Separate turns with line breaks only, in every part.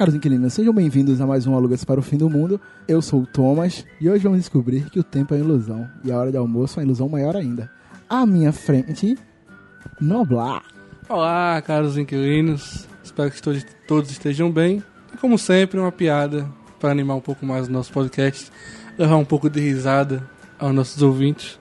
caros inquilinos, sejam bem-vindos a mais um Alugas para o Fim do Mundo. Eu sou o Thomas e hoje vamos descobrir que o tempo é ilusão e a hora de almoço é ilusão maior ainda. À minha frente, Noblar.
Olá, caros inquilinos. Espero que todos, todos estejam bem. E como sempre, uma piada para animar um pouco mais o nosso podcast, levar um pouco de risada aos nossos ouvintes.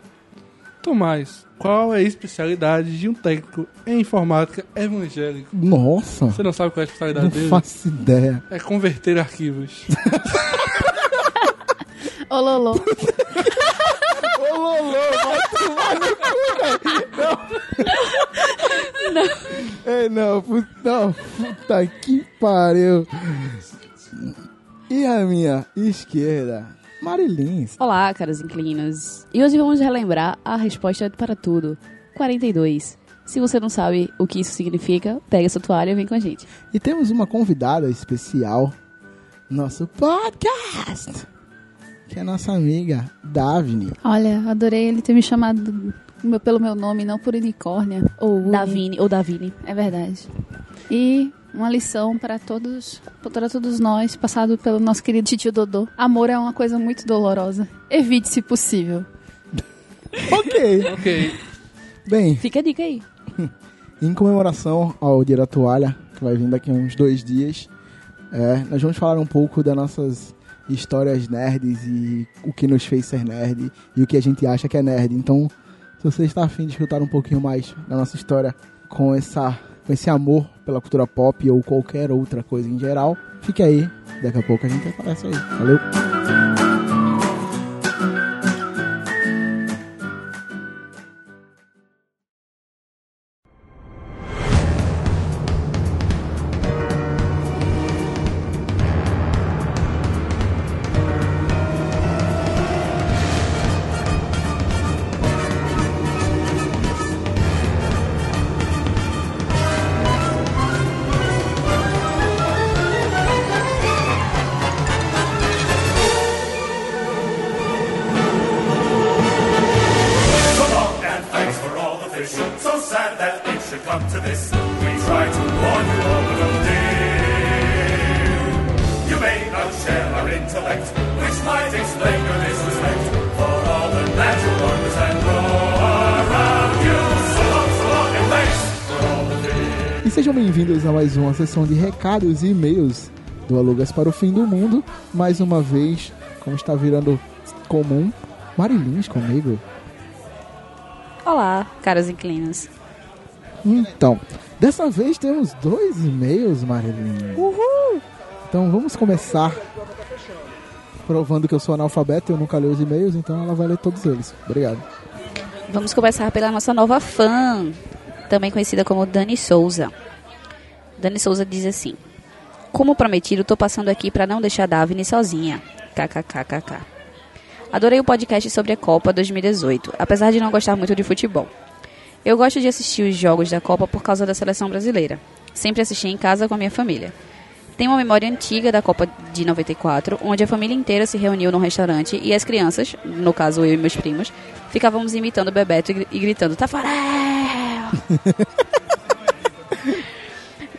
Tomás, qual é a especialidade de um técnico em informática evangélico?
Nossa,
Você não sabe qual é a especialidade
não
dele?
faço ideia.
É converter arquivos.
Ô, Lolo.
Ô, Lolo, vai tomar no cu, velho. Não. Ei, não, puta, não, puta que pariu. E a minha esquerda, Marilins.
Olá, caros inclinos. E hoje vamos relembrar a resposta para tudo. 42. Se você não sabe o que isso significa, pega sua toalha e vem com a gente.
E temos uma convidada especial no nosso podcast, que é a nossa amiga Davine.
Olha, adorei ele ter me chamado pelo meu nome, não por unicórnia ou.
Davine ou Davine.
É verdade. E uma lição para todos, para todos nós, passado pelo nosso querido tio Dodô. Amor é uma coisa muito dolorosa. Evite se possível.
Ok.
ok.
Bem,
Fica a dica aí.
em comemoração ao Dia da Toalha, que vai vir daqui a uns dois dias, é, nós vamos falar um pouco das nossas histórias nerds e o que nos fez ser nerd e o que a gente acha que é nerd. Então, se você está afim de escutar um pouquinho mais da nossa história com, essa, com esse amor pela cultura pop ou qualquer outra coisa em geral, fique aí. Daqui a pouco a gente aparece aí. Valeu! A uma sessão de recados e e-mails do Alugas para o Fim do Mundo. Mais uma vez, como está virando comum, Marilins comigo.
Olá, caros inclinos.
Então, dessa vez temos dois e-mails, Marilyn. Uhul! Então vamos começar provando que eu sou analfabeto e eu nunca leio os e-mails, então ela vai ler todos eles. Obrigado.
Vamos começar pela nossa nova fã, também conhecida como Dani Souza. Dani Souza diz assim: Como prometido, tô passando aqui para não deixar a Davine sozinha. KKKKK. Adorei o podcast sobre a Copa 2018, apesar de não gostar muito de futebol. Eu gosto de assistir os jogos da Copa por causa da seleção brasileira. Sempre assisti em casa com a minha família. Tenho uma memória antiga da Copa de 94, onde a família inteira se reuniu num restaurante e as crianças, no caso eu e meus primos, ficávamos imitando Bebeto e gri- gritando Tafarel!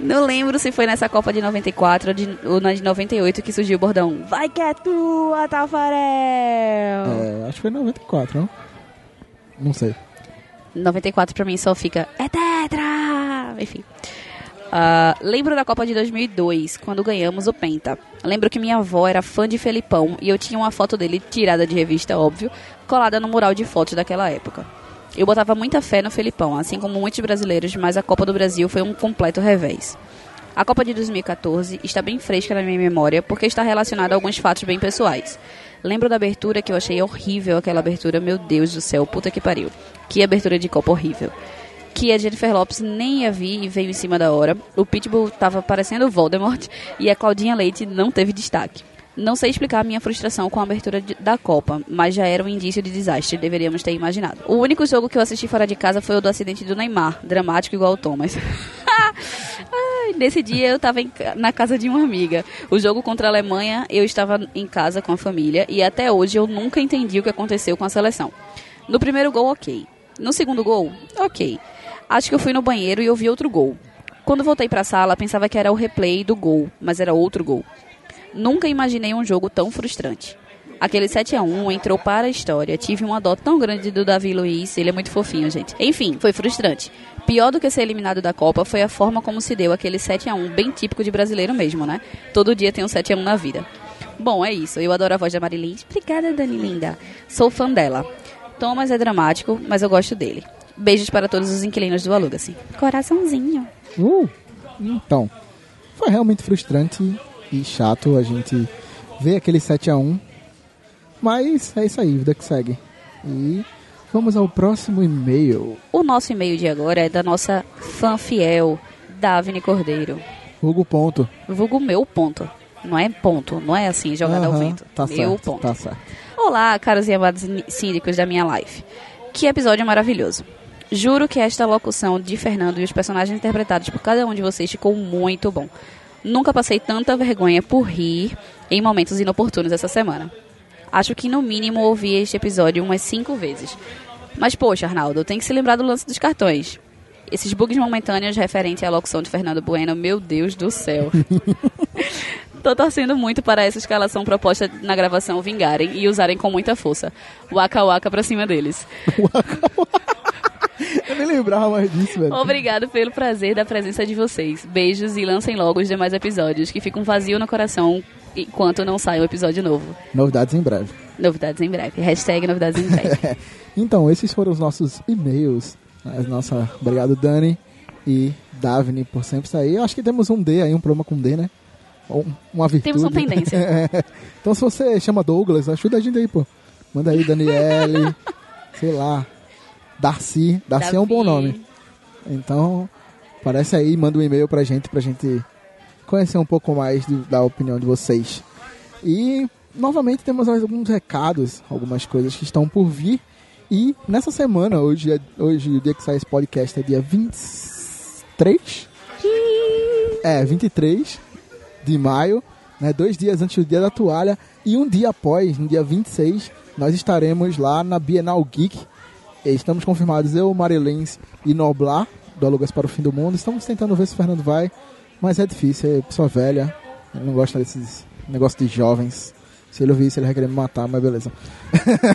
Não lembro se foi nessa Copa de 94 ou, de, ou na de 98 que surgiu o bordão Vai que é tua, Tafarel!
É, acho que foi 94, não? Não sei.
94 pra mim só fica é tetra! Enfim. Ah, lembro da Copa de 2002, quando ganhamos o Penta. Lembro que minha avó era fã de Felipão e eu tinha uma foto dele, tirada de revista, óbvio, colada no mural de fotos daquela época. Eu botava muita fé no Felipão, assim como muitos brasileiros, mas a Copa do Brasil foi um completo revés. A Copa de 2014 está bem fresca na minha memória porque está relacionada a alguns fatos bem pessoais. Lembro da abertura que eu achei horrível aquela abertura, meu Deus do céu, puta que pariu. Que abertura de Copa horrível. Que a Jennifer Lopes nem ia vir e veio em cima da hora. O Pitbull tava parecendo Voldemort e a Claudinha Leite não teve destaque. Não sei explicar a minha frustração com a abertura de- da Copa, mas já era um indício de desastre, deveríamos ter imaginado. O único jogo que eu assisti fora de casa foi o do acidente do Neymar, dramático igual o Thomas. Ai, Nesse dia eu estava na casa de uma amiga. O jogo contra a Alemanha, eu estava em casa com a família e até hoje eu nunca entendi o que aconteceu com a seleção. No primeiro gol, ok. No segundo gol, ok. Acho que eu fui no banheiro e ouvi outro gol. Quando voltei pra sala, pensava que era o replay do gol, mas era outro gol. Nunca imaginei um jogo tão frustrante. Aquele 7 a 1 entrou para a história. Tive uma dó tão grande do Davi Luiz, ele é muito fofinho, gente. Enfim, foi frustrante. Pior do que ser eliminado da Copa foi a forma como se deu aquele 7 a 1 bem típico de brasileiro mesmo, né? Todo dia tem um 7 a 1 na vida. Bom, é isso. Eu adoro a voz da Marilyn. Obrigada, Dani Linda. Sou fã dela. Thomas é dramático, mas eu gosto dele. Beijos para todos os inquilinos do Aluga-se. Coraçãozinho.
Uh, então, foi realmente frustrante e chato a gente ver aquele 7 a 1 Mas é isso aí, vida que segue. E vamos ao próximo e-mail.
O nosso e-mail de agora é da nossa fã fiel, Davine Cordeiro.
Hugo Ponto.
Vulgo meu ponto. Não é ponto, não é assim, jogada ao vento.
Tá
meu
certo,
ponto.
tá certo.
Olá, caros e amados síndicos da minha live. Que episódio maravilhoso. Juro que esta locução de Fernando e os personagens interpretados por cada um de vocês ficou muito bom. Nunca passei tanta vergonha por rir em momentos inoportunos essa semana. Acho que no mínimo ouvi este episódio umas cinco vezes. Mas poxa, Arnaldo, tem que se lembrar do lance dos cartões. Esses bugs momentâneos referentes à locução de Fernando Bueno, meu Deus do céu. Tô torcendo muito para essa escalação proposta na gravação vingarem e usarem com muita força. Waka waka pra cima deles.
Eu nem lembrava mais disso, velho.
Obrigado pelo prazer da presença de vocês. Beijos e lancem logo os demais episódios, que ficam vazio no coração enquanto não sai um episódio novo.
Novidades em breve.
Novidades em breve. Hashtag novidades em breve.
Então, esses foram os nossos e-mails. Nossa, obrigado, Dani e Davine, por sempre sair. Eu acho que temos um D aí, um problema com D, né? Ou uma virtude.
Temos uma tendência.
então, se você chama Douglas, ajuda a gente aí, pô. Manda aí, Daniele, sei lá, Darcy. Darcy é um bom
Davi.
nome. Então, aparece aí, manda um e-mail pra gente, pra gente conhecer um pouco mais do- da opinião de vocês. E, novamente, temos alguns recados, algumas coisas que estão por vir. E nessa semana, hoje, é, hoje o dia que sai esse podcast é dia 23? É, 23 de maio, né, dois dias antes do dia da toalha. E um dia após, no dia 26, nós estaremos lá na Bienal Geek. E Estamos confirmados, eu, Marilens e Noblar, do Alugas para o Fim do Mundo. Estamos tentando ver se o Fernando vai, mas é difícil, é pessoa velha. Ele não gosta desses negócios de jovens. Se ele ouvir isso, ele vai querer me matar, mas beleza.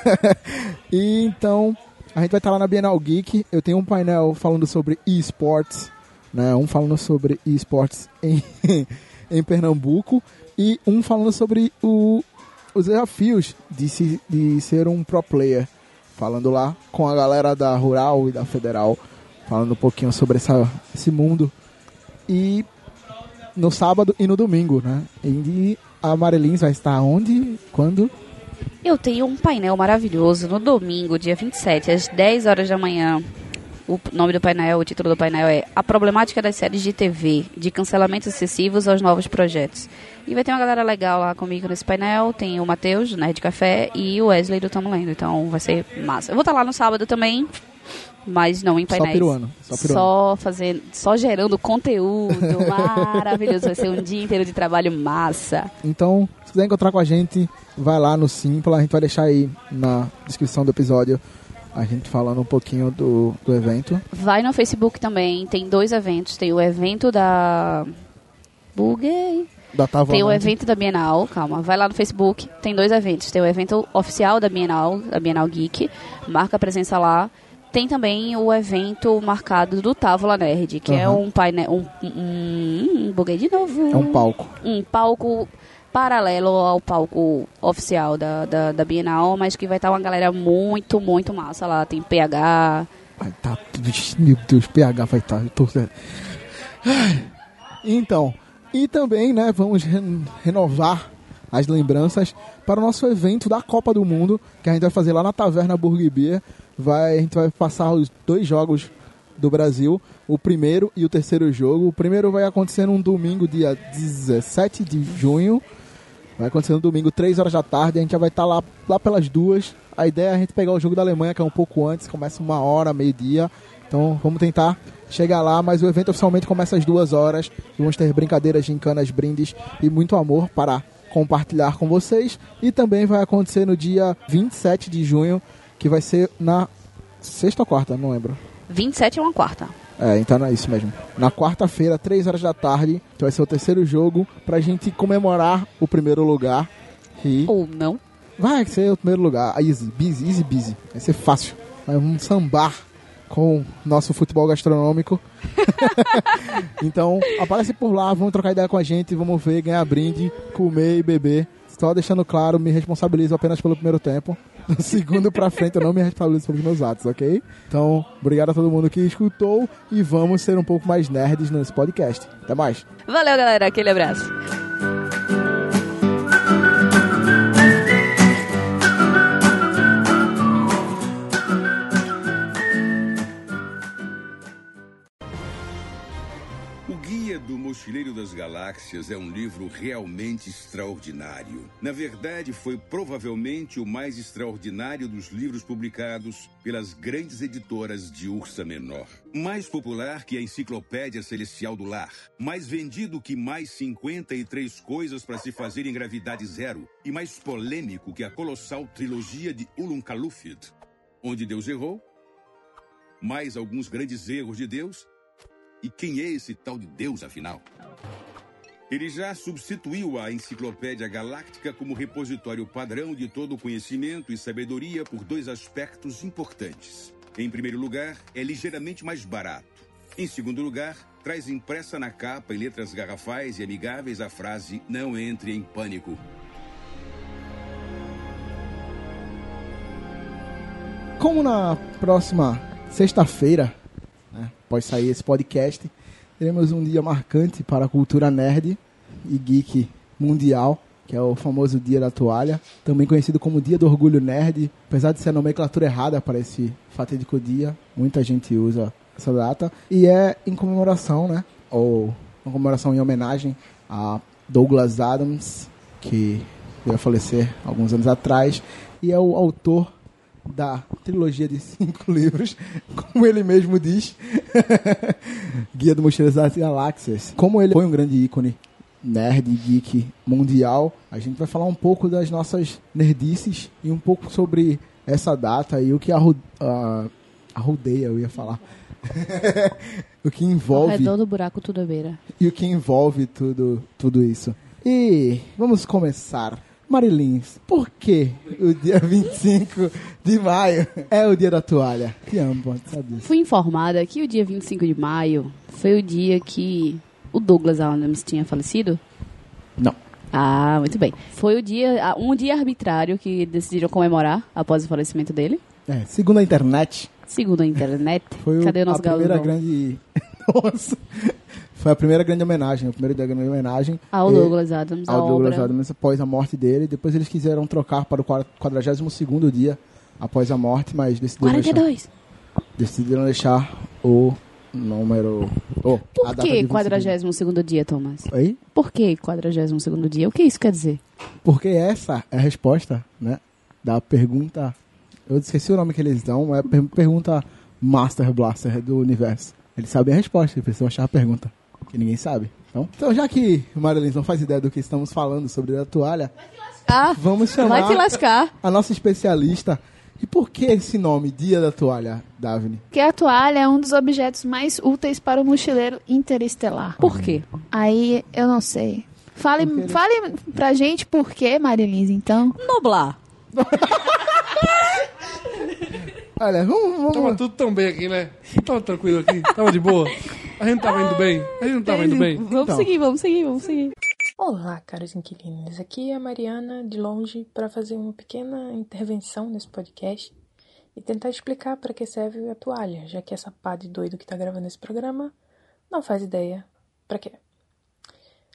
e então, a gente vai estar lá na Bienal Geek. Eu tenho um painel falando sobre esportes, né? Um falando sobre esportes em, em Pernambuco e um falando sobre o, os desafios de, se, de ser um pro player. Falando lá com a galera da Rural e da Federal, falando um pouquinho sobre essa, esse mundo. E no sábado e no domingo, né? E a Marilins vai estar onde? Quando?
Eu tenho um painel maravilhoso no domingo, dia 27, às 10 horas da manhã. O nome do painel, o título do painel é A Problemática das Séries de TV, de cancelamentos excessivos aos novos projetos. E vai ter uma galera legal lá comigo nesse painel. Tem o Matheus, do Nerd Café, e o Wesley do Tamo Lendo. Então vai ser massa. Eu vou estar lá no sábado também, mas não em
Só
painéis.
peruano. Só peruano.
Só fazendo, só gerando conteúdo maravilhoso. Vai ser um dia inteiro de trabalho massa.
Então, se quiser encontrar com a gente, vai lá no Simpla. A gente vai deixar aí na descrição do episódio a gente falando um pouquinho do, do evento.
Vai no Facebook também, tem dois eventos. Tem o evento da. Buguei.
Da Tava
Tem o evento da Bienal, calma. Vai lá no Facebook, tem dois eventos. Tem o evento oficial da Bienal, da Bienal Geek, marca a presença lá. Tem também o evento marcado do Távola Nerd, que é
Aham.
um painel. Um, um, um, buguei de novo.
É um palco.
Um palco paralelo ao palco oficial da, da, da Bienal, mas que vai estar uma galera muito, muito massa lá. Tem PH,
Vai tá. Meu Deus, PH vai estar. eu tô-. Então, e também, né, vamos ren- renovar as lembranças para o nosso evento da Copa do Mundo, que a gente vai fazer lá na Taverna Burger Beer. Vai, a gente vai passar os dois jogos do Brasil, o primeiro e o terceiro jogo. O primeiro vai acontecer num domingo, dia 17 de junho. Vai acontecer no domingo, 3 horas da tarde. A gente já vai estar lá, lá pelas duas. A ideia é a gente pegar o jogo da Alemanha, que é um pouco antes, começa uma hora, meio-dia. Então vamos tentar chegar lá, mas o evento oficialmente começa às duas horas. Vamos ter brincadeiras, gincanas, brindes e muito amor para compartilhar com vocês. E também vai acontecer no dia 27 de junho, que vai ser na sexta ou quarta, não lembro.
27 é uma quarta.
É, então é isso mesmo. Na quarta-feira, 3 horas da tarde, que vai ser o terceiro jogo, pra gente comemorar o primeiro lugar. E
Ou não.
vai ser o primeiro lugar. Easy, busy, easy, busy. Vai ser fácil. Vai um sambar com nosso futebol gastronômico. então, aparece por lá, vamos trocar ideia com a gente, vamos ver, ganhar brinde, comer e beber. Só deixando claro, me responsabilizo apenas pelo primeiro tempo. Do segundo pra frente, eu não me responsabilizo pelos meus atos, ok? Então, obrigado a todo mundo que escutou e vamos ser um pouco mais nerds nesse podcast. Até mais.
Valeu, galera. Aquele abraço.
Guia do Mochileiro das Galáxias é um livro realmente extraordinário. Na verdade, foi provavelmente o mais extraordinário dos livros publicados pelas grandes editoras de Ursa Menor. Mais popular que a Enciclopédia Celestial do Lar. Mais vendido que mais 53 coisas para se fazer em gravidade zero. E mais polêmico que a colossal trilogia de Ulum Kalufid. Onde Deus errou? Mais alguns grandes erros de Deus? E quem é esse tal de Deus, afinal? Ele já substituiu a Enciclopédia Galáctica como repositório padrão de todo o conhecimento e sabedoria por dois aspectos importantes. Em primeiro lugar, é ligeiramente mais barato. Em segundo lugar, traz impressa na capa em letras garrafais e amigáveis a frase Não entre em pânico.
Como na próxima sexta-feira, né, após sair esse podcast, teremos um dia marcante para a cultura nerd e geek mundial, que é o famoso Dia da Toalha, também conhecido como Dia do Orgulho Nerd, apesar de ser a nomenclatura errada para esse fatídico dia, muita gente usa essa data, e é em comemoração, né, ou uma comemoração em homenagem a Douglas Adams, que veio a falecer alguns anos atrás, e é o autor da trilogia de cinco livros, como ele mesmo diz, Guia do Mochileiros das Galáxias. Como ele foi um grande ícone nerd geek mundial, a gente vai falar um pouco das nossas nerdices e um pouco sobre essa data e o que arro- ah, arrodeia, eu ia falar. o que
Ao
envolve
redor do buraco tudo é beira.
e o que envolve tudo, tudo isso. E vamos começar. Marilins, por que o dia 25 de maio é o dia da toalha? Que amo, sabe?
Fui informada que o dia 25 de maio foi o dia que o Douglas Adams tinha falecido.
Não.
Ah, muito bem. Foi o dia, ah, um dia arbitrário que decidiram comemorar após o falecimento dele.
É, segundo a internet,
Segundo a internet.
foi o-
Cadê o
a
nosso
primeira
Galvão?
grande... Nossa! Foi a primeira grande homenagem, o primeiro dia grande homenagem
Ao Douglas Adams, a
ao Douglas
obra.
Adams após a morte dele. Depois eles quiseram trocar para o 42º dia após a morte, mas decidiram deixar,
42.
decidiram deixar o número... oh, a
Por que
25.
42 dia, Thomas?
Oi?
Por que 42 dia? O que isso quer dizer?
Porque essa é a resposta, né? Da pergunta. Eu esqueci o nome que eles dão, é a per- pergunta Master Blaster do universo. Eles sabem a resposta, eles precisam achar a pergunta. Que ninguém sabe. Então, então já que o Marilyn não faz ideia do que estamos falando sobre a toalha,
Ah,
vamos chamar
vai te lascar.
a nossa especialista. E por que esse nome, Dia da Toalha, Davine?
Porque a toalha é um dos objetos mais úteis para o mochileiro interestelar.
Por quê?
Aí eu não sei. Fale,
Porque ele-
fale pra gente por que, Marilise, então.
Noblar.
Olha, vamos. vamos-
Tava tudo tão bem aqui, né? Tava tranquilo aqui, tava de boa. A gente tava indo bem, a gente não tava indo bem.
Vamos
Então.
seguir, vamos seguir, vamos seguir.
Olá, caros inquilinos. Aqui é a Mariana de longe para fazer uma pequena intervenção nesse podcast e tentar explicar para que serve a toalha, já que essa pá de doido que tá gravando esse programa não faz ideia para quê.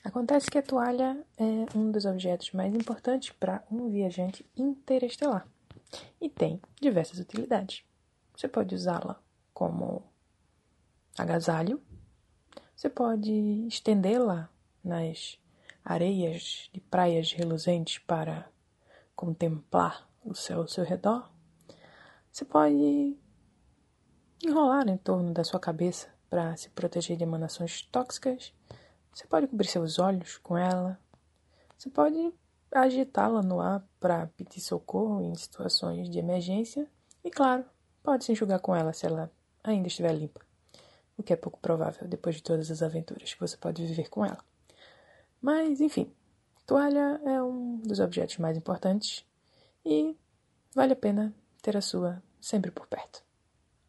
Acontece que a toalha é um dos objetos mais importantes para um viajante interestelar e tem diversas utilidades. Você pode usá-la como agasalho, você pode estendê-la nas areias de praias reluzentes para contemplar o céu ao seu redor. Você pode enrolar em torno da sua cabeça para se proteger de emanações tóxicas. Você pode cobrir seus olhos com ela. Você pode agitá-la no ar para pedir socorro em situações de emergência. E, claro, pode se enxugar com ela se ela ainda estiver limpa. O que é pouco provável depois de todas as aventuras que você pode viver com ela. Mas, enfim, toalha é um dos objetos mais importantes e vale a pena ter a sua sempre por perto.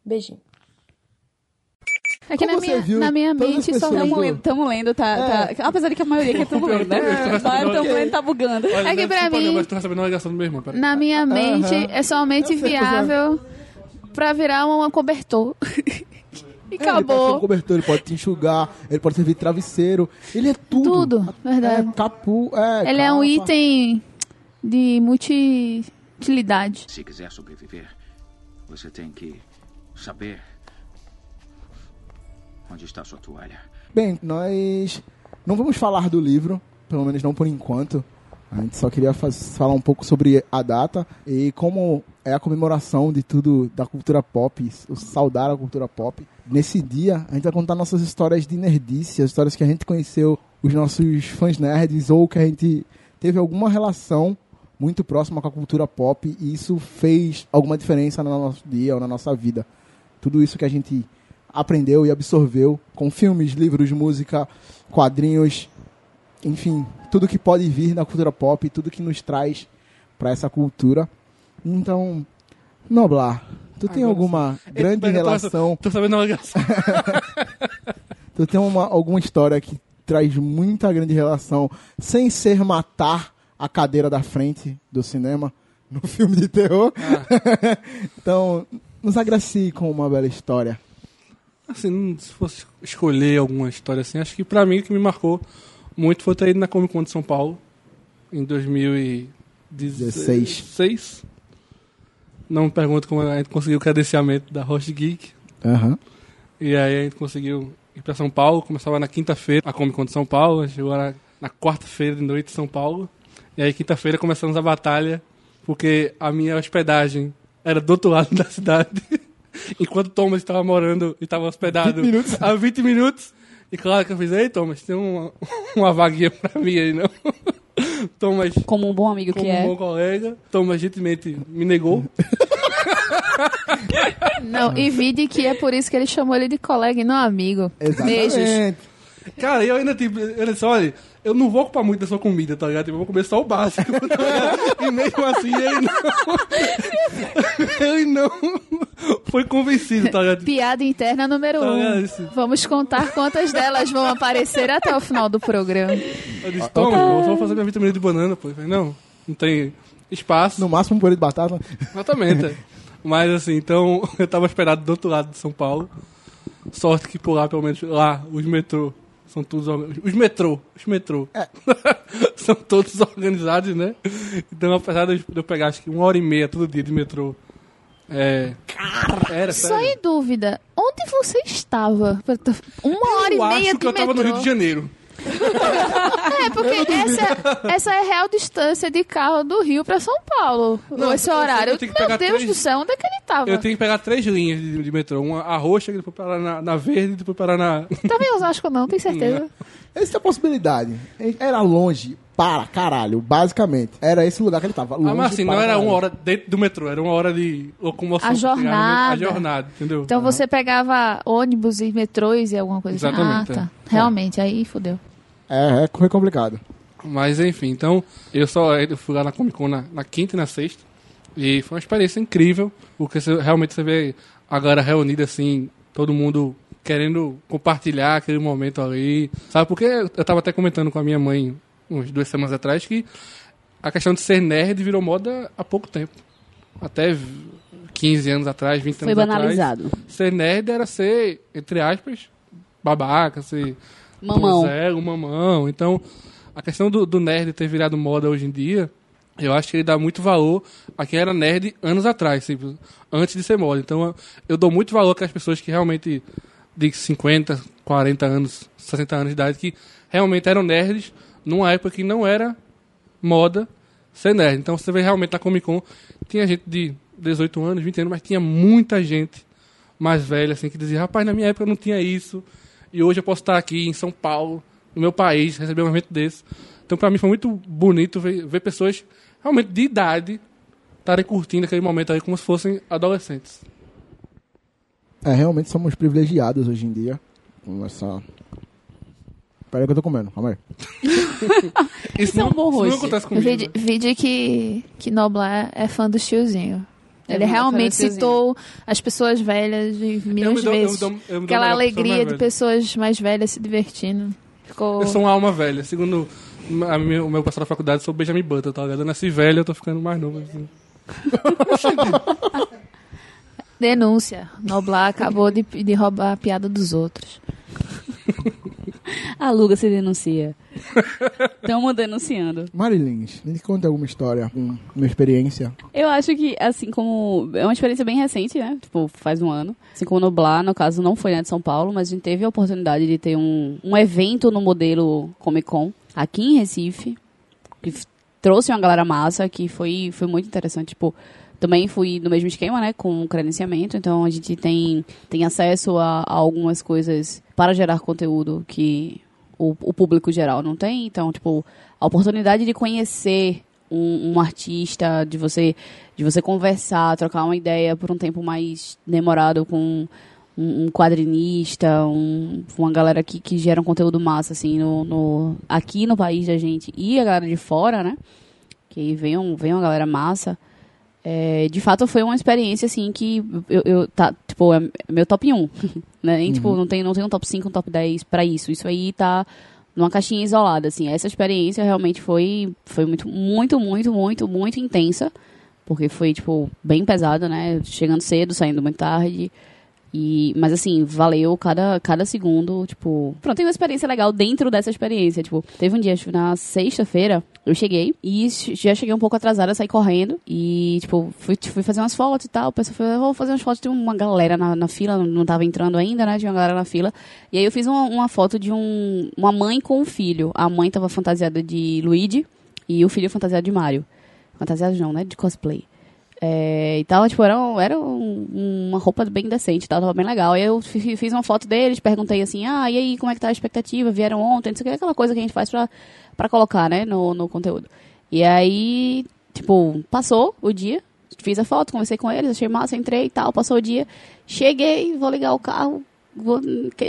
Beijinho.
É que
Como
na minha,
viu,
na minha mente só
do-
lendo, tamo lendo, tá, tá- Apesar de que a maioria aqui é tudo lendo, né? Mas tamo lendo, tá bugando.
Olha,
É que pra mim-
não, mas tu recebendo uma ligação do meu irmão.
Na minha mente é somente
sei,
viável pra virar uma cobertor. e
É, ele pode ser um
acabou.
cobertor, ele pode te enxugar, ele pode servir de travesseiro. Ele é tudo.
Tudo, verdade.
É capu, é
Ele é um item de multi-utilidade.
Se quiser sobreviver, você tem que saber onde está sua toalha.
Bem, nós não vamos falar do livro, pelo menos não por enquanto. A gente só queria falar um pouco sobre a data e como é a comemoração de tudo da cultura pop, o saudar a cultura pop. Nesse dia, a gente vai contar nossas histórias de nerdice, as histórias que a gente conheceu, os nossos fãs nerds ou que a gente teve alguma relação muito próxima com a cultura pop e isso fez alguma diferença no nosso dia ou na nossa vida. Tudo isso que a gente aprendeu e absorveu com filmes, livros, música, quadrinhos, enfim, tudo que pode vir da cultura pop, tudo que nos traz para essa cultura. Então, Noblar, tu tem
Agora
alguma grande
eu tô-
relação,
Tô sabendo uma
tu tem uma, alguma história que traz muita grande relação, sem ser matar a cadeira da frente do cinema no filme de terror? então, nos agracie com uma bela história.
Assim, se fosse escolher alguma história assim, acho que pra mim o que me marcou muito foi ter ido na Comic Con de São Paulo em 2016. Não me pergunto como a gente conseguiu o credenciamento da Host Geek.
Aham.
E aí a gente conseguiu ir pra São Paulo. Começava na quinta-feira a Comic Con de São Paulo. Chegou na, na quarta-feira de noite em São Paulo. E aí quinta-feira começamos a batalha. Porque a minha hospedagem era do outro lado da cidade. Enquanto Thomas estava morando e estava hospedado
20 minutos.
há 20 minutos. E claro que eu fiz, ei Thomas, tem uma, uma vaguinha pra mim aí, não? Thomas,
Como um bom amigo
como
que
um
é.
bom colega, Thomas gentilmente me negou.
Não, e vide que é por isso que ele chamou ele de colega e não amigo. Beijos.
Cara, eu ainda tipo, eu disse, olha, eu não vou ocupar muito da sua comida, tá ligado? Tipo, Eu vou comer só o básico. tá ligado? e mesmo assim, ele não. ele não foi convencido, tá ligado?
Piada interna número
Tá
um. Vamos contar quantas delas vão aparecer até o final do programa.
Eu disse, toma, eu só vou fazer minha vitamina de banana, pô. Eu falei, não, não tem espaço.
No máximo um purê de batata.
Exatamente. Mas assim, então eu tava esperado do outro lado de São Paulo. Sorte que por lá, pelo menos, lá, os metrô são todos Os metrô, os metrô. são todos organizados, né? Então, apesar de eu pegar acho que uma hora e meia todo dia de metrô. É. Era,
Só em dúvida, onde você estava? Uma hora
eu
e meia
acho
de
que eu tava
metrô.
no Rio de Janeiro.
É, porque essa, essa é a real distância de carro do Rio pra São Paulo.
Não,
esse
eu que
horário.
eu tenho que
Meu
pegar
Deus
três-
do céu, onde é que ele tava?
Eu tenho que pegar três linhas de, de metrô. Uma a roxa, depois parar na, na verde, depois parar na.
Tava em Osasco não, tem certeza.
Essa é a possibilidade. Era longe para caralho, basicamente. Era esse lugar que ele tava. Longe
Ah, mas assim, não era
caralho.
uma hora dentro do metrô, era uma hora de locomoção.
A jornada.
A jornada, entendeu?
Então você pegava ônibus e metrôs e alguma coisa
Exatamente,
assim. Ah,
é.
tá. Realmente, aí fodeu.
É, é, foi complicado.
Mas enfim, então eu só eu fui lá na Comic Con na, na quinta e na sexta. E foi uma experiência incrível, porque você, realmente você vê a galera reunida assim, todo mundo querendo compartilhar aquele momento ali. Sabe, porque eu tava até comentando com a minha mãe uns duas semanas atrás que a questão de ser nerd virou moda há pouco tempo. Até 15 anos atrás, 20
Foi
anos atrás.
banalizado.
Ser nerd era ser, entre aspas, babaca, ser
Mamão.
Zero, mamão. Então, a questão do, do nerd ter virado moda hoje em dia, eu acho que ele dá muito valor a quem era nerd anos atrás, tipo, antes de ser moda. Então, eu, eu dou muito valor às pessoas que realmente, de 50, 40 anos, 60 anos de idade, que realmente eram nerds numa época que não era moda ser nerd. Então, você vê realmente na Comic Con, tinha gente de 18 anos, 20 anos, mas tinha muita gente mais velha, assim, que dizia, rapaz, na minha época não tinha isso, e hoje eu posso estar aqui em São Paulo, no meu país, receber um evento desse. Então, pra mim, foi muito bonito ver, ver pessoas realmente de idade estarem curtindo aquele momento aí como se fossem adolescentes.
É, realmente somos privilegiados hoje em dia com essa. Pera aí que eu tô comendo, calma aí.
Isso,
Isso é um
não,
bom
isso não
host.
acontece comigo.
Vide, vide que, que Noblar é fã do tiozinho.
É
Ele realmente citou as pessoas velhas
Eu
milhões de
dou- eu me
vezes.
dou- eu me dou
Aquela
pra pessoa
alegria de pessoas mais velhas se divertindo. Ficou.
Eu sou uma alma velha. Segundo a minha- o meu pastor da faculdade, eu sou Benjamin Button, tá ligado? Eu nasci velho, eu tô ficando mais novo. Assim.
Denúncia. Noblar acabou de, de roubar a piada dos outros.
A Luga se denuncia. Estamos denunciando.
Marilins, me conta alguma história, um- uma experiência.
Eu acho que, assim como. É uma experiência bem recente, né? Tipo, faz um ano. Assim como no Blá, no caso, não foi na de São Paulo, mas a gente teve a oportunidade de ter um, um evento no modelo Comic Con aqui em Recife. Que trouxe uma galera massa, que foi, foi muito interessante. Tipo, também fui no mesmo esquema, né? Com credenciamento. Então a gente tem, tem acesso a, a algumas coisas para gerar conteúdo que o, o público geral não tem. Então, tipo, a oportunidade de conhecer um, um artista, de você, de você conversar, trocar uma ideia por um tempo mais demorado com um quadrinista, um, uma galera que, que gera um conteúdo massa, assim, no, no, aqui no país da gente e a galera de fora, né? Que aí vem, um, vem uma galera massa. É, de fato, foi uma experiência, assim, que eu, eu tá, tipo, é meu top 1, né? Nem, tipo, não tem, não tem um top 5, um top 10 pra isso. Isso aí tá numa caixinha isolada, assim. Essa experiência realmente foi, foi muito, muito, muito, muito, muito intensa. Porque foi, tipo, bem pesada, né? Chegando cedo, saindo muito tarde. E, mas assim, valeu cada, cada segundo, tipo... Pronto, tem uma experiência legal dentro dessa experiência, tipo... Teve um dia, na sexta-feira, eu cheguei e já cheguei um pouco atrasada, saí correndo e, tipo, fui, fui fazer umas fotos e tal. O pessoal falou, vou fazer umas fotos, tem uma galera na, na fila, não- não tava entrando ainda, né? Tinha uma galera na fila. E aí eu fiz uma, uma foto de um, uma mãe com um filho. A mãe tava fantasiada de Luigi e o filho fantasiado de Mario. Fantasiado não, né? De cosplay. É, e tal, tipo, era, um- era um- uma roupa bem decente, e tal, tava bem legal. Aí eu fi- fiz uma foto deles, perguntei assim, ah, e aí, como é que tá a expectativa? Vieram ontem, não sei o que, aquela coisa que a gente faz pra, pra colocar, né, no, no conteúdo. E aí, tipo, passou o dia, fiz a foto, conversei com eles, achei massa, entrei e tal, passou o dia. Cheguei, vou ligar o carro, vou-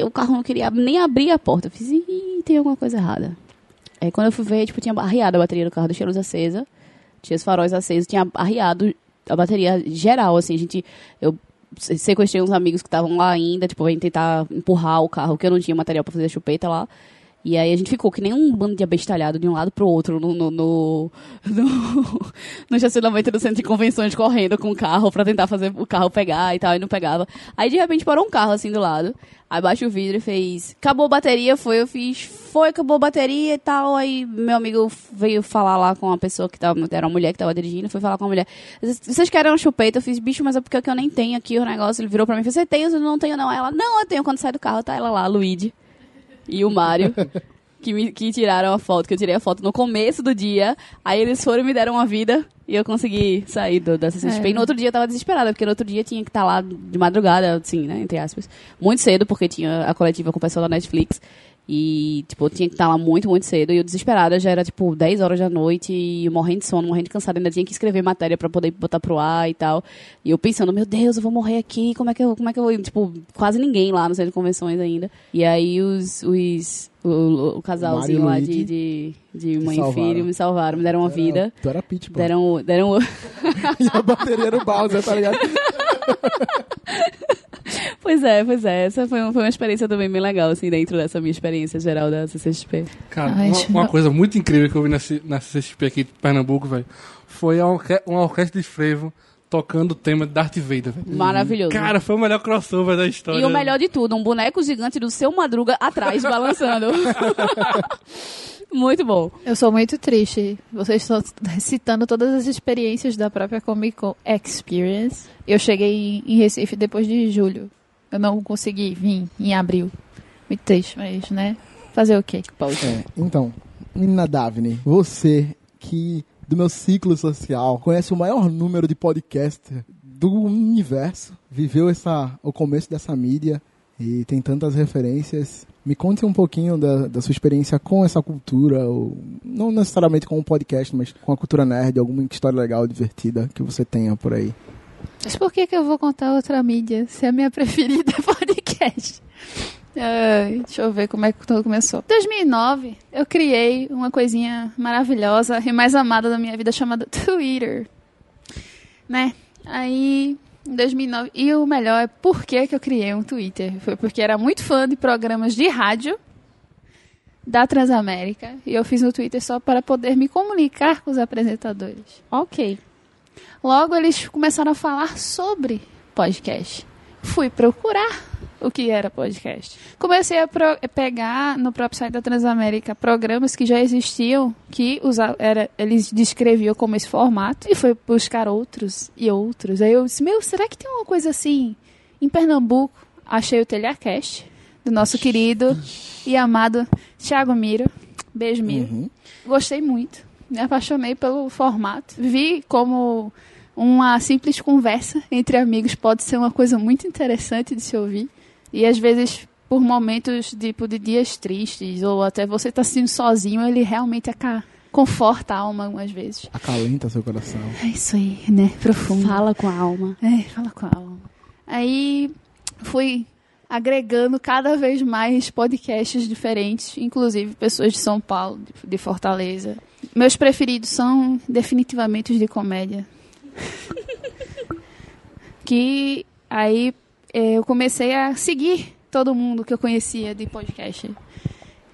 o carro não queria nem abrir a porta. Fiz, ih, tem alguma coisa errada. Aí quando eu fui ver, tipo, tinha arriado a bateria do carro, deixei a luz acesa, tinha os faróis acesos, tinha arriado a bateria geral, assim, a gente... Eu se- sequestrei uns amigos que estavam lá ainda, tipo, vem tentar empurrar o carro, que eu não tinha material pra fazer a chupeta lá. E aí a gente ficou que nem um bando de abestalhado de um lado pro outro no, no, no, no, no estacionamento do centro de convenções correndo com o carro pra tentar fazer o carro pegar e tal, e não pegava. Aí de repente parou um carro assim do lado, aí baixa o vidro e fez, acabou a bateria, foi, eu fiz, foi, acabou a bateria e tal, aí meu amigo veio falar lá com a pessoa que tava, era uma mulher que tava dirigindo, foi falar com a mulher, vocês querem uma chupeta? Eu fiz, bicho, mas é porque eu nem tenho aqui o negócio, ele virou pra mim e falou, você tem? Eu não tenho não. Ela, não, eu tenho, quando sai do carro tá ela lá, Luigi e o Mário. Que, me, que tiraram a foto, que eu tirei a foto no começo do dia. Aí eles foram e me deram uma vida e eu consegui sair do, da CCXP.
É.
E no outro dia eu tava desesperada, porque no outro dia tinha que estar lá de madrugada, assim, né? Entre aspas. Muito cedo, porque tinha a coletiva com o pessoal da Netflix. E, tipo, eu tinha que estar lá muito, muito cedo. E eu desesperada, já era, tipo, 10 horas da noite, e eu morrendo de sono, morrendo de cansada. Ainda tinha que escrever matéria pra poder botar pro ar e tal. E eu pensando, meu Deus, eu vou morrer aqui, como é que eu, como é que eu vou... Tipo, quase ninguém lá no centro de convenções ainda. E aí os... os o, o- casalzinho lá de, de, de mãe e filho me salvaram, me deram uma vida.
Tu era pô.
Deram, deram,
E a bateria era o Bowser, tá ligado?
pois é, pois é. Essa foi, uma- foi uma experiência também bem legal, assim, dentro dessa minha experiência geral da CCXP.
Cara,
Ai,
uma, uma coisa muito incrível que eu vi na, C- na CCXP aqui de Pernambuco, velho, foi orque uma orquestra de frevo tocando o tema de Darth Vader, velho.
Maravilhoso.
Cara, foi o melhor crossover da história.
E o melhor de tudo, um boneco gigante do seu Madruga atrás, balançando. Muito bom.
Eu sou muito triste. Vocês estão citando todas as experiências da própria Comic Con Experience. Eu cheguei em- Recife depois de julho. Eu não consegui vir em abril. Muito triste, mas, né? Fazer o quê?
É, então, menina Davine, você que do meu ciclo social conhece o maior número de podcasts do universo, viveu essa, o começo dessa mídia e tem tantas referências. Me conte um pouquinho da, da sua experiência com essa cultura, ou, não necessariamente com o podcast, mas com a cultura nerd, alguma história legal, divertida que você tenha por aí.
Mas por que, que eu vou contar outra mídia se a minha preferida é podcast? Ai, deixa eu ver como é que tudo começou. Em 2009, eu criei uma coisinha maravilhosa e mais amada da minha vida chamada Twitter. Né? Aí, em 2009. E o melhor é por que, que eu criei um Twitter. Foi porque era muito fã de programas de rádio da Transamérica. E eu fiz no Twitter só para poder me comunicar com os apresentadores.
Ok.
Logo, eles começaram a falar sobre podcast. Fui procurar o que era podcast. Comecei a pegar no próprio site da Transamérica programas que já existiam, que era, eles descreviam como esse formato, e fui buscar outros e outros. Aí eu disse, meu, será que tem uma coisa assim em Pernambuco? Achei o Telhacast, do nosso querido e amado Thiago Miro. Beijo, Miro. Gostei muito. Me apaixonei pelo formato. Vi como uma simples conversa entre amigos pode ser uma coisa muito interessante de se ouvir. E às vezes, por momentos tipo, de dias tristes, ou até você tá se sentindo sozinho, ele realmente aca- conforta a alma algumas vezes.
Acalenta seu coração.
É isso aí, né? Profundo.
Fala com a alma.
É, fala com a alma. Aí fui agregando cada vez mais podcasts diferentes, inclusive pessoas de São Paulo, de- Fortaleza. Meus preferidos são definitivamente os de comédia. que aí eu comecei a seguir todo mundo que eu conhecia de podcast,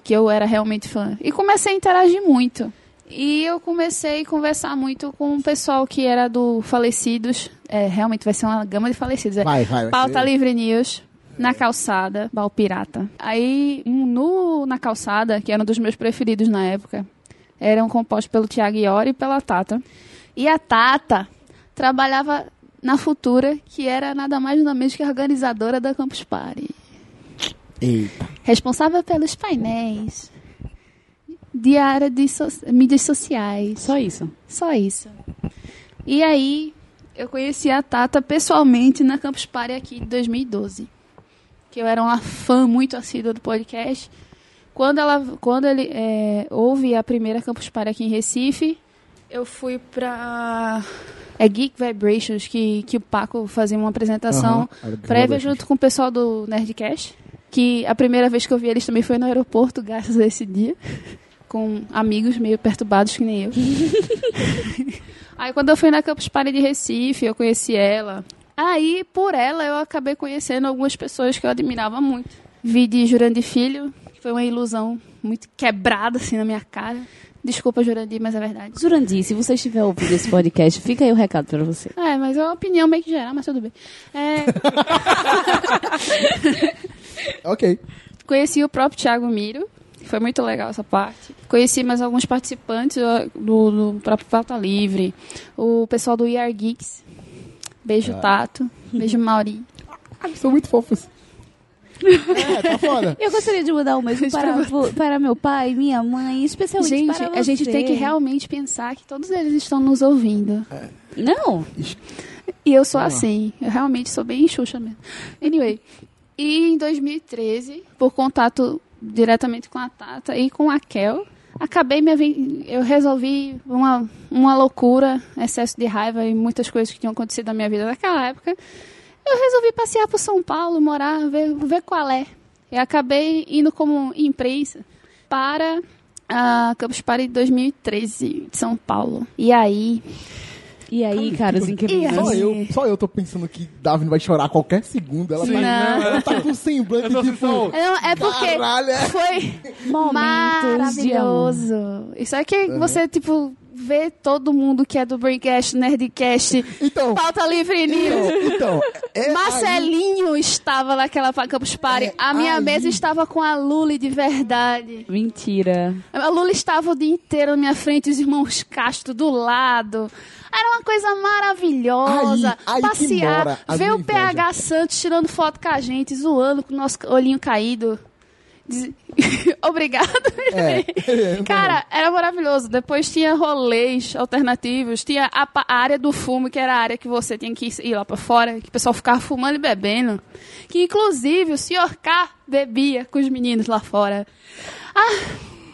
que eu era realmente fã. E comecei a interagir muito. E eu comecei a conversar muito com o pessoal que era do Falecidos. É, realmente vai ser uma gama de falecidos. É
Vai, vai. vai
Pauta
ser.
Livre News, na calçada, Bal Pirata. Aí, um no Na Calçada, que era um dos meus preferidos na época, era um composto pelo Tiago Iori e pela Tata. E a Tata trabalhava na Futura, que era nada mais nada menos que a organizadora da Campus Party.
Eita.
Responsável pelos painéis de área de so- mídias sociais.
Só isso.
Só isso. E aí, eu conheci a Tata pessoalmente na Campus Party aqui de 2012. Que eu era uma fã muito assídua do podcast. Quando, ela, quando ele é, houve a primeira Campus Party aqui em Recife, eu fui pra é Geek Vibrations, que, que o Paco fazia uma apresentação
Geek
prévia junto com o pessoal do Nerdcast. Que a primeira vez que eu vi eles também foi no aeroporto, graças a esse dia. Com amigos meio perturbados que nem eu. Aí quando eu fui na Campus Party de Recife, eu conheci ela. Aí, por ela, eu acabei conhecendo algumas pessoas que eu admirava muito. Vi de Jurandir Filho, que foi uma ilusão muito quebrada assim na minha cara. Desculpa, Jurandir, mas é verdade.
Zurandir, se você estiver ouvindo esse podcast, fica aí o recado pra você.
É, mas é uma opinião meio que geral, mas tudo bem. É,
Ok.
Conheci o próprio Thiago Miro. Foi muito legal essa parte. Conheci mais alguns participantes do, do próprio Pauta Livre. O pessoal do ER Geeks. Beijo, Tato. Beijo, Mauri.
Ah, são muito fofos. É, tá foda.
Eu gostaria de mandar um mesmo para, para meu pai, minha mãe, especialmente
Gente,
para
a gente
você.
tem que realmente pensar que todos eles estão nos ouvindo.
Não,
E eu sou assim. Eu realmente sou bem xuxa mesmo. Anyway. E em 2013, por contato diretamente com a Tata e com a Kel, acabei aven- eu resolvi uma, uma loucura, excesso de raiva e muitas coisas que tinham acontecido na minha vida naquela época. Eu resolvi passear por São Paulo, morar, ver, ver qual é. E acabei indo como imprensa para a Campus Party 2013 de São Paulo. E aí,
E aí, caros
E
inquilinos?
Só
aí?
eu, só eu tô pensando que Davi vai chorar a qualquer segundo. Ela,
Sim,
tá,
não.
ela tá com semblante
Eu tô
tipo.
só-
Não, é porque
Caralho, é.
foi maravilhoso. Isso é que você, tipo, vê todo mundo que é do Braincast, Nerdcast,
Então,
Pauta Livre News.
então, é aí-
Marcelinho estava naquela Campus Party.
É
a minha
aí.
mesa estava com a Luli de verdade.
Mentira.
A Lula estava o dia inteiro na minha frente, os irmãos Castro do lado. Era uma coisa maravilhosa.
Aí- aí
Passear, ver o PH. Santos tirando foto com a gente, zoando com o nosso olhinho caído. Obrigado.
É.
Cara, era maravilhoso. Depois tinha rolês alternativos, tinha a, a área do fumo, que era a área que você tinha que ir lá pra fora, que o pessoal ficava fumando e bebendo. Que inclusive o senhor K bebia com os meninos lá fora. Ah,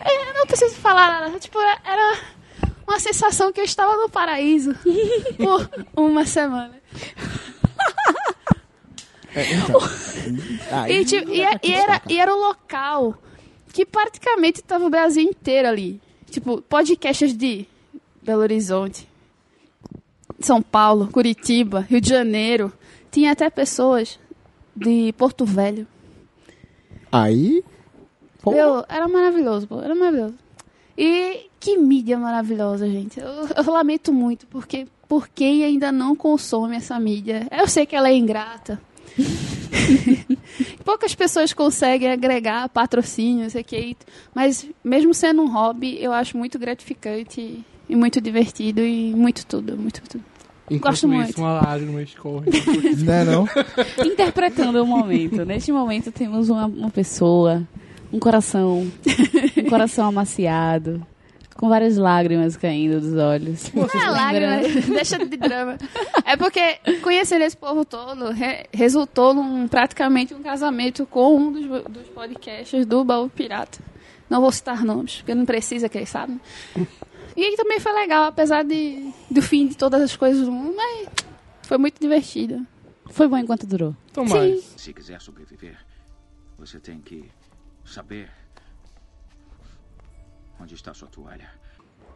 é, eu não preciso falar nada. Tipo, era uma sensação que eu estava no paraíso por uma semana.
É, então. Aí-
E, tipo, e, é- e era, e era um local que praticamente tava o Brasil inteiro ali. Tipo, podcasts de Belo Horizonte, São Paulo, Curitiba, Rio de Janeiro. Tinha até pessoas de Porto Velho.
Aí.
Meu, era maravilhoso, pô, era maravilhoso. E que mídia maravilhosa, gente. Eu, eu lamento muito, porque por quem ainda não consome essa mídia? Eu sei que ela é ingrata. Poucas pessoas conseguem agregar patrocínio, não sei o que, mas mesmo sendo um hobby, eu acho muito gratificante e muito divertido e muito tudo, muito tudo.
Enquanto
Gosto
isso,
muito.
uma lágrima escorre.
Né, não?
Interpretando o momento. Neste momento temos uma, uma pessoa, um coração, um coração amaciado, com várias lágrimas caindo dos olhos.
Ah, lágrima, deixa de drama. É porque conhecendo esse povo todo re- resultou num praticamente um casamento com um dos, dos podcasts do Baú Pirata. Não vou citar nomes, porque não precisa que eles sabem. E também foi legal, apesar de, do fim de todas as coisas do mundo, mas foi muito divertido.
Foi bom enquanto durou.
Então mais.
Se quiser sobreviver, você tem que saber onde está sua toalha.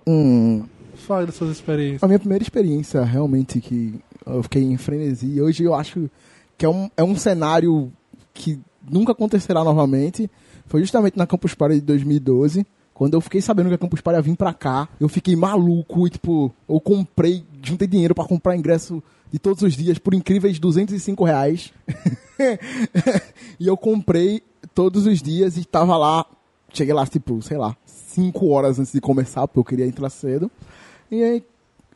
Hum,
Fale das suas experiências.
a minha primeira experiência realmente que eu fiquei em frenesi. e Hoje eu acho que é um, é um cenário que nunca acontecerá novamente. Foi justamente na Campus Party de 2012. Quando eu fiquei sabendo que a Campus Party ia vir pra cá, eu fiquei maluco e, tipo, eu comprei, juntei dinheiro pra comprar ingresso de todos os dias por incríveis 205 reais. e eu comprei todos os dias e tava lá, cheguei lá, tipo, sei lá, 5 horas antes de começar, porque eu queria entrar cedo. E aí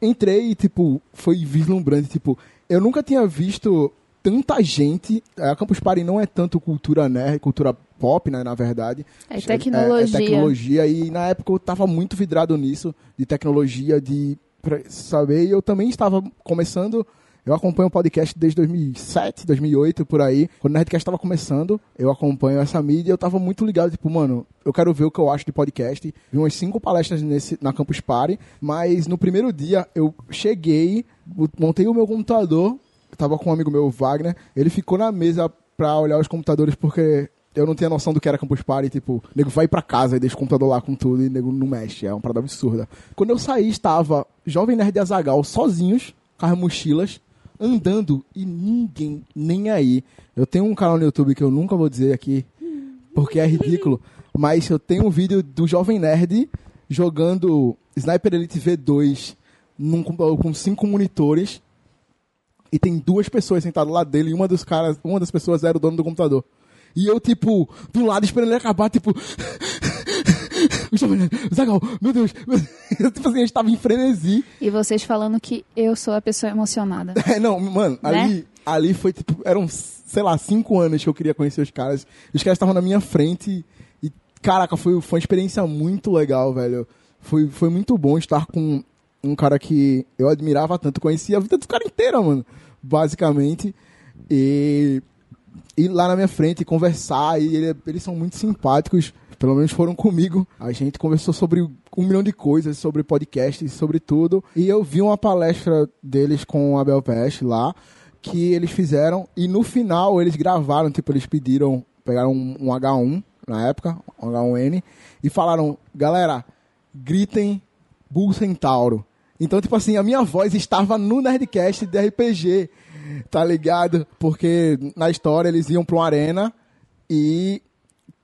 entrei e, tipo, foi vislumbrante. Tipo, eu nunca tinha visto tanta gente. A Campus Party não é tanto cultura nerd, cultura pop, né, na verdade.
É tecnologia.
É, é tecnologia. E na época eu tava muito vidrado nisso, de tecnologia, de saber. E eu também estava começando. Eu acompanho o podcast desde 2007, 2008, por aí. Quando o Nerdcast estava começando, eu acompanho essa mídia. Eu tava muito ligado, tipo, mano, eu quero ver o que eu acho de podcast. Vi umas cinco palestras nesse, na Campus Party. Mas no primeiro dia, eu cheguei, montei o meu computador. Eu tava com um amigo meu, Wagner. Ele ficou na mesa pra olhar os computadores, porque eu não tinha noção do que era Campus Party, tipo, nego vai pra casa e deixa o computador lá com tudo e nego não mexe, é uma parada absurda. Quando eu saí, estava Jovem Nerd e Azagal sozinhos, com as mochilas, andando e ninguém nem aí. Eu tenho um canal no YouTube que eu nunca vou dizer aqui, porque é ridículo, mas eu tenho um vídeo do Jovem Nerd jogando Sniper Elite V2 num com cinco monitores e tem duas pessoas sentadas lá dele e uma dos caras, uma das pessoas era o dono do computador. E eu, tipo, do lado esperando ele acabar, tipo. Zagal, meu Deus. tipo assim, a gente tava em frenesi.
E vocês falando que eu sou a pessoa emocionada.
É, não, mano,
Né?
ali, ali foi tipo, eram, sei lá, cinco anos que eu queria conhecer os caras. Os caras estavam na minha frente e, caraca, foi, foi uma experiência muito legal, velho. Foi, foi muito bom estar com um cara que eu admirava tanto, conhecia a vida do cara inteira, mano, basicamente. E ir lá na minha frente e conversar, e ele- eles são muito simpáticos, pelo menos foram comigo. A gente conversou sobre um milhão de coisas, sobre podcasts, sobre tudo. E eu vi uma palestra deles com Abel PS lá, que eles fizeram, e no final eles gravaram, tipo, eles pediram, pegaram um, um H1 na época, um H1N, e falaram, galera, gritem Bull Centauro. Então, tipo assim, a minha voz estava no Nerdcast de RPG, tá ligado? Porque na história eles iam pra uma arena e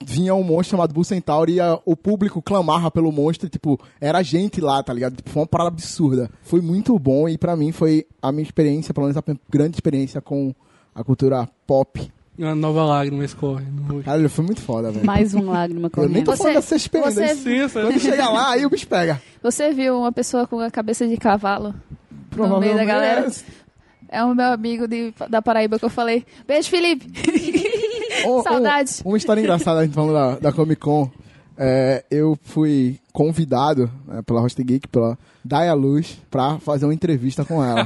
vinha um monstro chamado Bull Centauro e a- o público clamava pelo monstro, e, tipo, era gente lá, tá ligado? Tipo, foi uma parada absurda. Foi muito bom e pra mim foi a minha experiência, pelo menos a minha grande experiência com a cultura pop.
Uma nova lágrima escorre no rosto.
Caralho, foi muito foda, velho.
Mais uma lágrima
Eu nem tô
correndo.
falando dessa experiência.
você-
Licença,
Quando chega lá, aí o bicho pega.
Você viu uma pessoa com a cabeça de cavalo no meio da galera? É um meu amigo de- da Paraíba que eu falei. Beijo, Felipe!
Um- um- uma história engraçada, a gente falando da, da Comic Con. É, eu fui convidado né, pela Host Geek, pela Daya Luz, pra fazer uma entrevista com ela.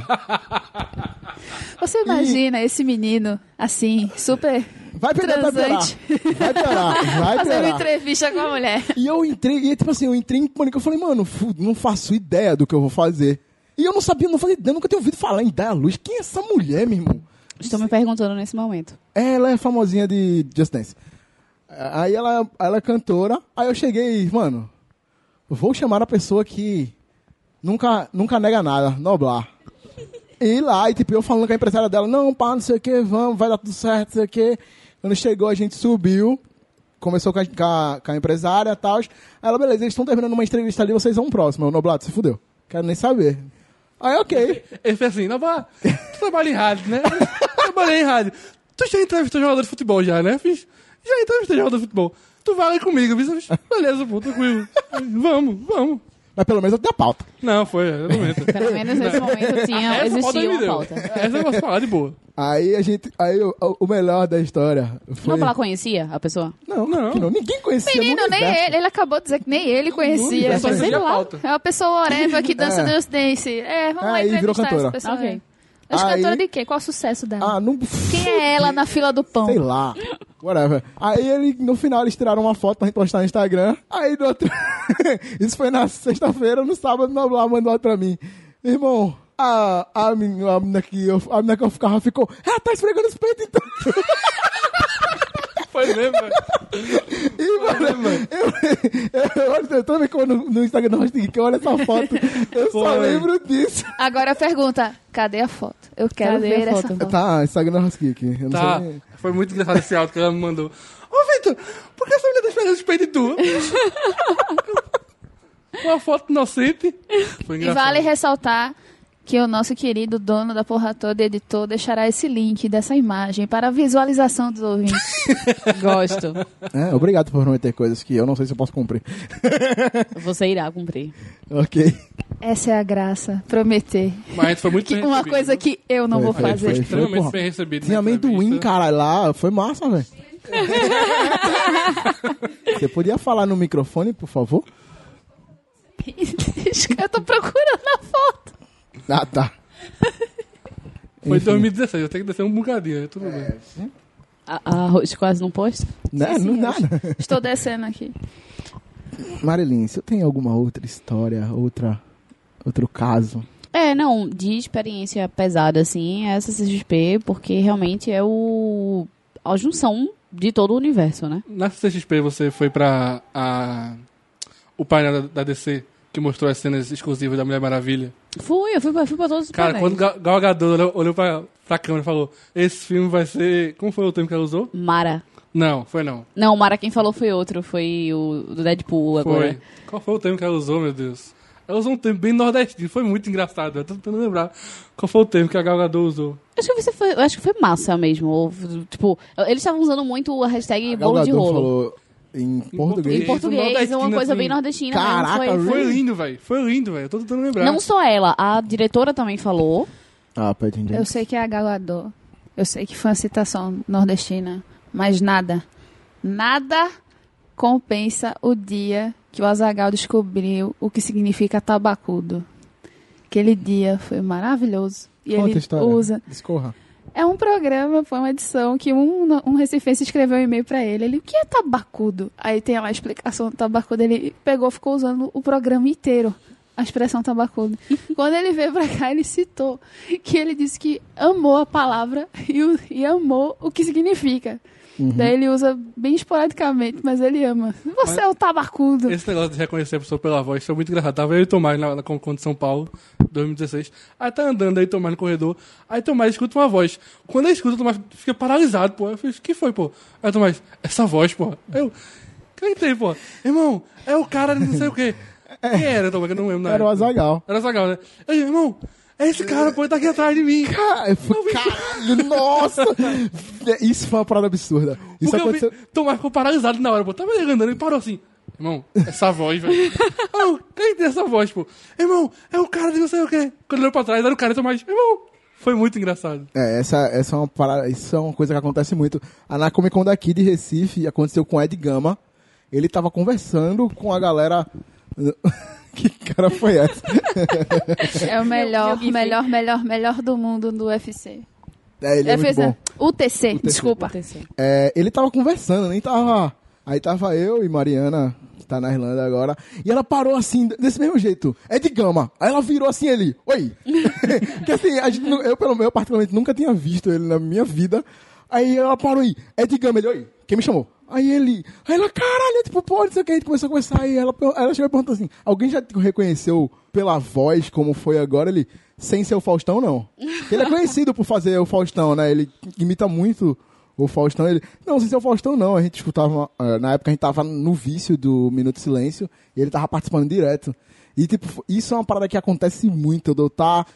Você imagina esse menino, assim, super
Vai pegar, vai piorar.
Transante.
Vai piorar, vai
fazendo
piorar.
entrevista com a mulher.
E eu entrei, e tipo assim, eu entrei em pânico. Eu falei, mano, não faço ideia do que eu vou fazer. E eu não sabia, não fazia ideia, nunca tinha ouvido falar em Daya Luz. Quem é essa mulher, meu irmão?
Estou me perguntando nesse momento.
Ela é famosinha de Just Dance. Aí ela, ela é cantora. Aí eu cheguei, mano, vou chamar a pessoa que nunca, nunca nega nada, Noblar. E lá, e tipo, eu falando com a empresária dela, não, pá, não sei o que, vamos, vai dar tudo certo, não sei o que. Quando chegou, a gente subiu, começou com a, com a, com a empresária e tal. Aí ela, beleza, eles estão terminando uma entrevista ali, vocês vão próximo. Eu, Noblato, se fudeu. Quero nem saber. Aí, ok.
Ele fez assim, Noblar, tu trabalha em rádio, né? Trabalhei em rádio. Tu já entrevistou jogador de futebol já, né? Fiz, já entrevistei jogador de futebol. Tu vai ali comigo, fiz, Beleza, pô, tranquilo. Vamos, vamos.
Mas pelo menos eu tenho a pauta.
Não, foi, exatamente.
Pelo menos nesse momento tinha,
Essa pauta
existia
me
uma
deu.
pauta.
Essa eu posso falar de boa.
Aí a gente. Aí o, o melhor da história foi.
Noblar conhecia a pessoa?
Não,
Não.
não. Que não. Ninguém conhecia.
Menino,
no
nem
universo.
ele. Ele acabou de dizer que nem ele conhecia.
Só
Sei lá.
pauta.
É uma pessoa oreva que dança
É.
Dance Dance. É, vamos lá
Aí virou
entrevistar
cantora.
essa pessoa.
Ok.
Aí. Mas
Aí-
cantora de quê? Qual o sucesso dela?
Ah, não.
Quem é ela na fila do pão?
Sei lá. Whatever. Aí ele, no final, eles tiraram uma foto pra gente postar no Instagram. Aí no outro. Isso foi na sexta-feira, no sábado, Noblar mandou uma pra mim. Irmão, a, a, menina, a menina que eu, a menina que eu ficava ficou. Ah, tá esfregando os peitos então.
Foi mesmo, velho.
E, mano, eu, eu, eu, olho- toda vez que eu no, no Instagram do Hosting que eu olho essa foto, eu só
Foi.
lembro disso.
Agora a pergunta: cadê a foto? Eu quero
Cadê a
ver essa
foto?
Tá, Instagram do Hosting aqui. Eu não
Tá,
sei.
foi muito engraçado esse áudio que ela me mandou. Ô, Vitor, por que essa mulher tá esperando o peito de tu? Uma foto inocente. Foi
E
engraçado.
vale ressaltar que o nosso querido dono da porra toda, editor, deixará esse link dessa imagem para a visualização dos ouvintes.
Gosto.
É, obrigado por prometer coisas que eu não sei se eu posso cumprir.
Você irá cumprir.
Ok.
Essa é a graça, prometer.
Mas foi muito
Que
bem
uma
recebido.
coisa que eu não
Foi,
vou
foi,
fazer.
foi.
Extremamente
porra.
bem recebido.
Tinha amendoim, caralho, lá. Foi massa, velho. Você podia falar no microfone, por favor?
eu tô procurando a foto.
Ah, tá.
Foi em
Enfim.
2016, eu tenho que descer um bocadinho, tudo bem.
A, a Rose quase não posta?
Né?
Sim,
não nada.
Estou descendo aqui.
Marilyn, você tem alguma outra história, outra, outro caso?
É, não, de experiência pesada, assim, é essa CXP, porque realmente é o a junção de todo o universo, né?
Na CXP você foi pra a, o painel da, da DC que mostrou as cenas exclusivas da Mulher Maravilha.
Fui, eu fui pra, fui pra todos os
Cara,
painéis.
quando Gal Gadot olhou, olhou pra, pra câmera e falou: Esse filme vai ser. Como foi o termo que ela usou?
Mara.
Não, foi não.
Não, o Mara quem falou foi outro, foi o do Deadpool agora.
Foi. Qual foi o termo que ela usou, meu Deus? Ela usou um termo bem nordestino, foi muito engraçado. Eu tô tentando lembrar qual foi o termo que a Gal Gadot usou.
Acho que, você foi, eu acho que foi massa mesmo. ou, tipo, eles estavam usando muito a hashtag bolo de rolo.
falou em português.
Em português, é uma coisa
assim.
bem nordestina.
Caraca,
mesmo, foi,
Foi lindo, velho. Foi lindo, velho. Eu tô tentando lembrar.
Não só ela, a diretora também falou.
Ah, entendi.
Eu sei que é a Galador. Eu sei que foi uma citação nordestina. Mas nada, nada compensa o dia que o Azagal descobriu o que significa tabacudo. Aquele dia foi maravilhoso. E
Conta a
ele
história.
usa.
Discorra.
É um programa, foi uma edição que um, um recifense escreveu um e-mail pra ele. Ele, o que é tabacudo? Aí tem lá a explicação do tabacudo. Ele pegou, ficou usando o programa inteiro. A expressão tabacudo. Quando ele veio pra cá, ele citou que ele disse que amou a palavra e, o- e amou o que significa. Daí ele usa bem esporadicamente, mas ele ama. Você é o tabacudo.
Esse negócio de reconhecer a pessoa pela voz foi muito engraçado. Tava eu e Tomás na, na Concon de São Paulo, 2016. Aí tá andando aí, Tomás no corredor. Aí Tomás escuta uma voz. Quando ele escuta, o Tomás fica paralisado, pô. Eu falei, o que foi, pô? Aí Tomás, essa voz, pô. Eu, quem tem, pô? Irmão, é o cara de não sei o quê. Quem era, Tomás? Que eu não lembro.
Era o. Azagal.
Era o Zagal, né? Aí, irmão, é esse cara, pô, ele tá aqui atrás de mim.
Cara, eu fui- caralho, nossa! Isso foi uma parada absurda. Isso
Porque eu
aconteceu.
vi, Tomás ficou paralisado na hora, pô. Tava ele andando, ele parou assim. Irmão, essa voz, velho. Irmão, quem tem essa voz, pô? Irmão, é o cara de não sei o quê. Quando ele olhou pra trás, era o cara de Tomás. Irmão, foi muito engraçado.
É, essa, essa é uma parada, isso é uma coisa que acontece muito. A na Comic Con daqui de Recife aconteceu com o Ed Gama. Ele tava conversando com a galera. Que cara foi essa?
É o melhor,
gif.
melhor, melhor, melhor do mundo do UFC.
É, ele é muito
UFC,
bom.
UTC, desculpa.
É, ele tava conversando, nem tava. Aí tava eu e Mariana que tá na Irlanda agora. E ela parou assim, desse mesmo jeito. É de gama. Aí ela virou assim ele. Oi. que assim, a gente, eu, pelo menos, particularmente, nunca tinha visto ele na minha vida. Aí ela parou aí. É de gama, ele, oi. Quem me chamou? Aí ele. Aí ela, caralho, tipo, pô, não sei o que. A gente começou a conversar. Aí ela, ela chegou e perguntou assim: alguém já te reconheceu pela voz como foi agora? Ele, sem ser o Faustão, não. Porque ele é conhecido por fazer o Faustão, né? Ele imita muito o Faustão. Ele, não, sem ser o Faustão, não. A gente escutava. eh, Na época a gente tava no vício do Minuto Silêncio e ele tava participando direto. E, tipo, isso é uma parada que acontece muito, eu tá...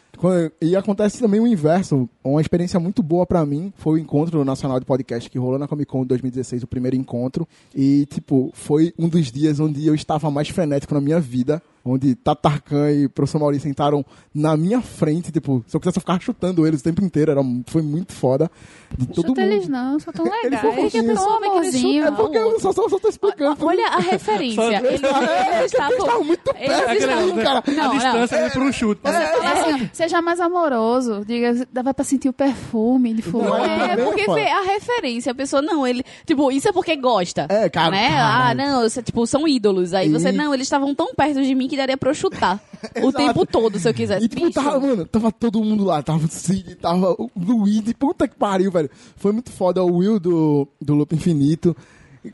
E acontece também o inverso. Uma experiência muito boa pra mim foi o encontro nacional de podcast que rolou na Comic Con 2016, o primeiro encontro. E, tipo, foi um dos dias onde eu estava mais frenético na minha vida. Onde Tatarkan e o professor Maurício sentaram na minha frente, tipo, se eu quisesse eu ficava chutando eles o tempo inteiro, era, foi muito foda. De todo
Chuta
mundo.
eles não, são tão
Eles
legais.
são
Eles são um amorzinho.
É porque eu só, só, só tô explicando.
Olha a referência. Ele, ele está
Eles estavam muito perto, estavam, cara.
Não,
a distância é por um chute.
Você fala assim, seja mais amoroso. Diga, dava pra sentir o perfume de fulano.
É, porque vê a referência, a pessoa, não, ele. Tipo, isso é porque gosta.
É, cara,
Né?
cara.
Ah, não, você, tipo, são ídolos. Aí você, não, eles estavam tão perto de mim que daria pra eu chutar. o tempo todo, se eu quisesse.
E tipo, tava, mano, tava todo mundo lá, tava o Cid, tava o Luigi, puta que pariu, velho. Foi muito foda o Will do, do Loop Infinito.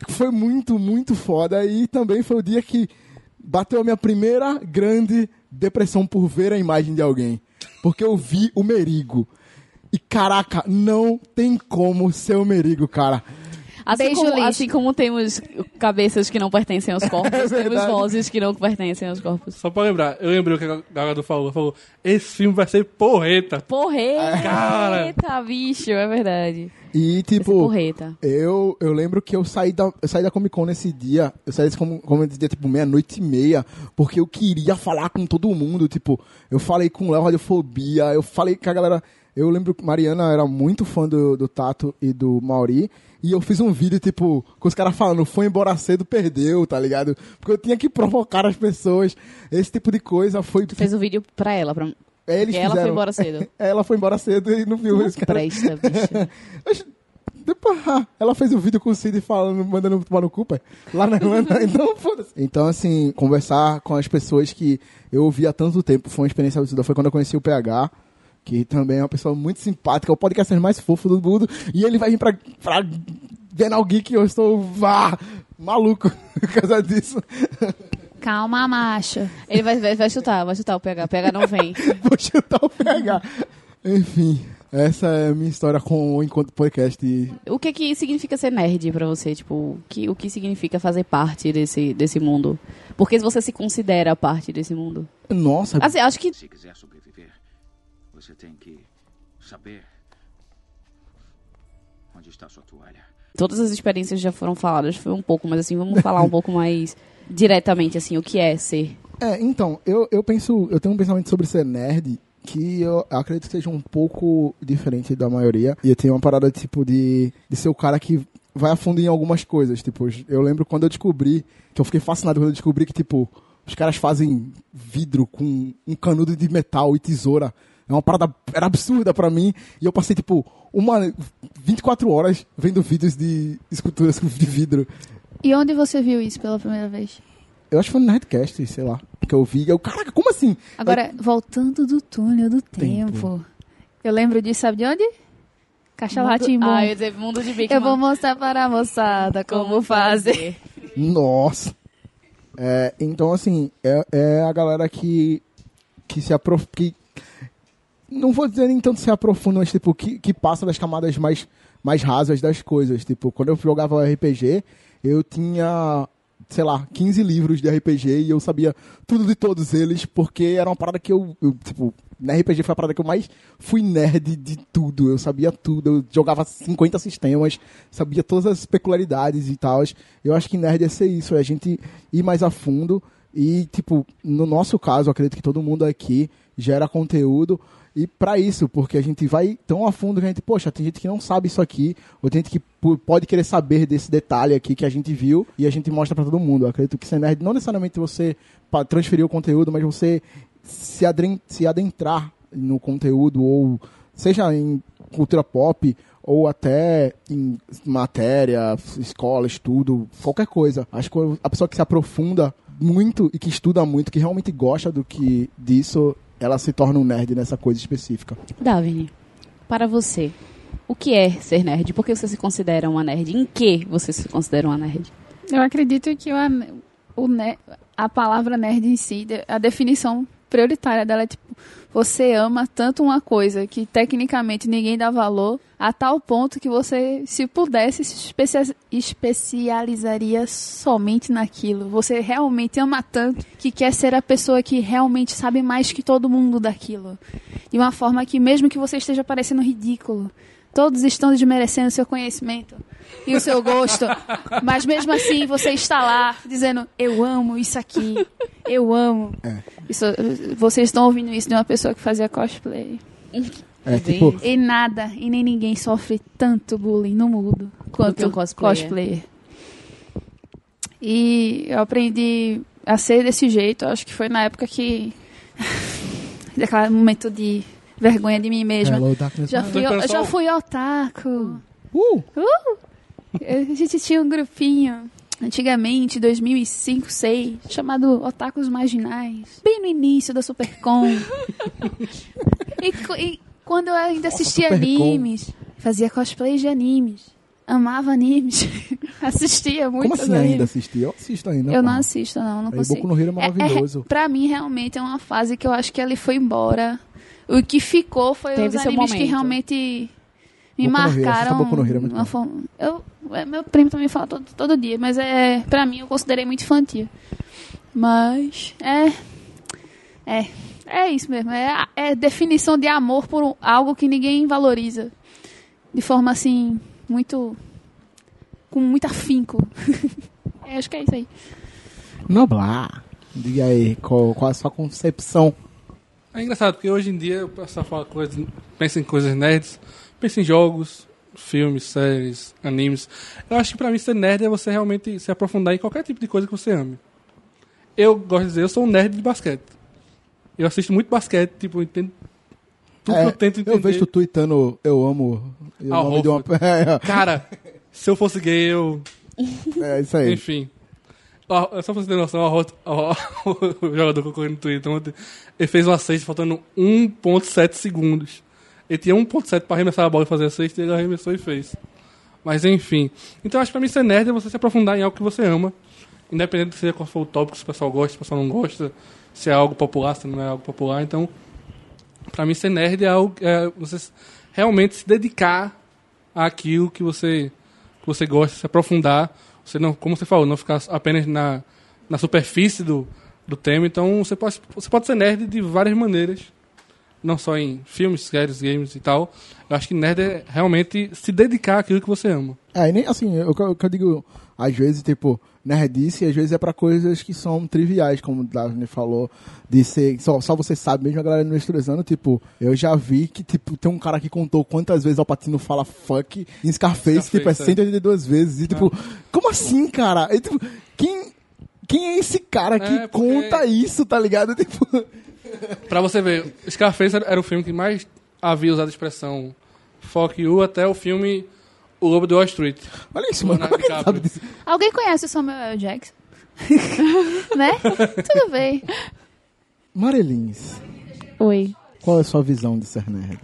Foi muito, muito foda. E também foi o dia que bateu a minha primeira grande depressão por ver a imagem de alguém. Porque eu vi o Merigo. E caraca, não tem como ser o Merigo, cara.
Assim
Beijo,
como,
lixo.
assim como temos cabeças que não pertencem aos corpos, temos
É verdade.
vozes que não pertencem aos corpos.
Só pra lembrar, eu lembrei o que a Galado falou. Falou, esse filme vai ser porreta.
Porreta,
Cara.
bicho, é verdade.
E tipo,
porreta.
Eu, eu lembro que eu saí da, eu saí da Comic Con nesse dia. Eu saí desse Comic Con nesse dia, tipo, meia-noite e meia. Porque eu queria falar com todo mundo. Tipo, eu falei com o Léo Radiofobia. Eu falei com a galera. Eu lembro que Mariana era muito fã do, do Tato e do Mauri. E eu fiz um vídeo, tipo, com os caras falando, foi embora cedo, perdeu, tá ligado? Porque eu tinha que provocar as pessoas. Esse tipo de coisa foi.
Tu fez um vídeo pra ela, pra...
É, eles
ela foi
fizeram.
embora cedo.
ela foi embora cedo e não viu cara.
presta, bicho.
Depois, ah, ela fez um vídeo com o Cid falando, mandando tomar no cu, pai. Lá na Irlanda, então foda-se. Então, assim, conversar com as pessoas que eu ouvi há tanto tempo foi uma experiência absurda. Foi quando eu conheci o PH, que também é uma pessoa muito simpática, é o podcast mais fofo do mundo. E ele vai vir pra, pra Bienal Geek e eu estou vá, maluco por causa disso.
Calma, macho.
Ele vai, vai, vai chutar, vai chutar o PH. O PH não vem.
Vou chutar o PH. Enfim, essa é a minha história com o Encontro Podcast. E
O que que significa ser nerd pra você? Tipo, o que, o que significa fazer parte desse, desse mundo? Porque você se considera parte desse mundo?
Nossa,
Assim, acho que
Se quiser você tem que saber onde está sua toalha.
todas as experiências já foram faladas, foi um pouco, mas assim, vamos falar um pouco mais diretamente, assim, o que é ser.
É, então, eu, eu penso, eu tenho um pensamento sobre ser nerd que eu acredito que seja um pouco diferente da maioria. E eu tenho uma parada tipo de, de ser o cara que vai a fundo em algumas coisas. Tipo, eu lembro quando eu descobri, que eu fiquei fascinado quando eu descobri que, tipo, os caras fazem vidro com um canudo de metal e tesoura. É uma parada, era absurda pra mim. E eu passei, tipo, uma, 24 horas vendo vídeos de esculturas de vidro.
E onde você viu isso pela primeira vez?
Eu acho que foi no Nerdcast, sei lá. Que eu vi. Eu, caraca, como assim?
Agora, voltando do túnel do
Tempo.
tempo. Eu lembro disso, sabe de onde? Caixa Latimbu.
Ah, eu dizer mundo de Big
Eu vou mostrar para a moçada como fazer.
Nossa. É, então, assim, é, é a galera que, que se aprofunda. Que, não vou dizer nem tanto se aprofunda, mas tipo, que, que passa das camadas mais, mais rasas das coisas. Tipo, quando eu jogava RPG, eu tinha, sei lá, 15 livros de RPG e eu sabia tudo de todos eles, porque era uma parada que eu, eu, tipo, na RPG foi a parada que eu mais fui nerd de tudo. Eu sabia tudo, eu jogava 50 sistemas, sabia todas as peculiaridades e tal. Eu acho que nerd é ser isso, é a gente ir mais a fundo e, tipo, no nosso caso, acredito que todo mundo aqui gera conteúdo e pra isso, porque a gente vai tão a fundo que a gente, poxa, tem gente que não sabe isso aqui, ou tem gente que pode querer saber desse detalhe aqui que a gente viu e a gente mostra pra todo mundo. Eu acredito que ser nerd não necessariamente você transferir o conteúdo, mas você se, se adentrar no conteúdo, ou seja em cultura pop, ou até em matéria, escola, estudo, qualquer coisa. Acho que a pessoa que se aprofunda muito e que estuda muito, que realmente gosta do que disso, ela se torna um nerd nessa coisa específica.
Davine, para você, o que é ser nerd? Por que você se considera uma nerd? Em que você se considera uma nerd?
Eu acredito que o, o a palavra nerd em si, a definição prioritária dela é tipo, você ama tanto uma coisa que tecnicamente ninguém dá valor, a tal ponto que você, se pudesse, se especia- especializaria somente naquilo. Você realmente ama tanto que quer ser a pessoa que realmente sabe mais que todo mundo daquilo. De uma forma que, mesmo que você esteja parecendo ridículo, todos estão desmerecendo seu conhecimento e o seu gosto, mas mesmo assim você está lá dizendo: Eu amo isso aqui, eu amo. Isso, vocês estão ouvindo isso de uma pessoa que fazia cosplay.
É, tipo,
E nada, e nem ninguém sofre tanto bullying no mundo quanto
um cosplayer.
cosplayer. E eu aprendi a ser desse jeito, acho que foi na época que. daquele momento de vergonha de mim mesma.
Hello, Darkness.
Já
My
fui,
Então,
já fui otaku.
Uh!
A gente tinha um grupinho, antigamente, 2005, 2006, chamado Otakus Marginais, bem no início da Supercom. e, e quando eu ainda assistia
Supercom.
animes, fazia cosplay de animes, amava animes, assistia muito
Como assim ainda assistir? Eu assisto ainda.
eu não
pô.
assisto, não, não
Aí,
consigo.
Boku no Hero é maravilhoso.
pra mim, realmente, é uma fase que eu acho que ele foi embora. O que ficou foi
Teve
os animes que
momento.
realmente me
Boku no Hero,
marcaram.
No Hero, é muito
uma forma- eu, é, meu primo também fala todo, todo dia, mas é pra mim eu considerei muito infantil. Mas é. É. É isso mesmo. É, é definição de amor por algo que ninguém valoriza. De forma assim, muito. com muito afinco. É, acho que é isso aí.
Noblar. Diga aí, qual, qual a sua concepção?
É engraçado, porque hoje em dia o pessoal fala coisas, pensa em coisas nerds, pensa em jogos, filmes, séries, animes. Eu acho que pra mim ser nerd é você realmente se aprofundar em qualquer tipo de coisa que você ame. Eu gosto de dizer, eu sou um nerd de basquete. Eu assisto muito basquete, tipo, eu entendo tudo
É,
que eu tento entender.
Eu vejo tu tweetando, eu amo. o
Al
nome de uma...
Cara, se eu fosse gay, eu
é, é isso aí.
Enfim. Ó, Só pra você ter noção, ó, o jogador que eu corri no Twitter ontem, ele fez uma cesta faltando 1.7 segundos. Ele tinha 1.7 pra arremessar a bola e fazer a cesta, ele arremessou e fez. Mas enfim. Então acho que pra mim ser nerd é você se aprofundar em algo que você ama. Independente de seja qual for o tópico, se o pessoal gosta, se o pessoal não gosta, se é algo popular, se não é algo popular. Então, pra mim ser nerd é algo é você realmente se dedicar àquilo que você que você gosta, se aprofundar. Você não, como você falou, não ficar apenas na, na superfície do, do tema. Então você pode, você pode ser nerd de várias maneiras. Não só em filmes, séries, games e tal. Eu acho que nerd é realmente se dedicar àquilo que você ama.
É, e nem assim, eu, que eu digo, às vezes, tipo, nerdice, às vezes é pra coisas que são triviais, como o Daphne falou, de ser, só, só você sabe, mesmo a galera não estudando, tipo, eu já vi que, tipo, tem um cara que contou quantas vezes o Patino fala fuck em Scarface,
Scarface,
tipo, é
é.
182 vezes, e tipo, como assim, cara? E, tipo, quem, quem é esse cara que
É, porque-
conta isso, tá ligado? Tipo,
Pra você ver, Scarface era o filme que mais havia usado a expressão fuck you até o filme O Lobo de Wall Street.
olha isso, mano, como é que ele sabe disso?
Alguém conhece o Samuel L. Jackson? né? Tudo bem.
Marelins,
Oi.
qual é a sua visão de ser nerd?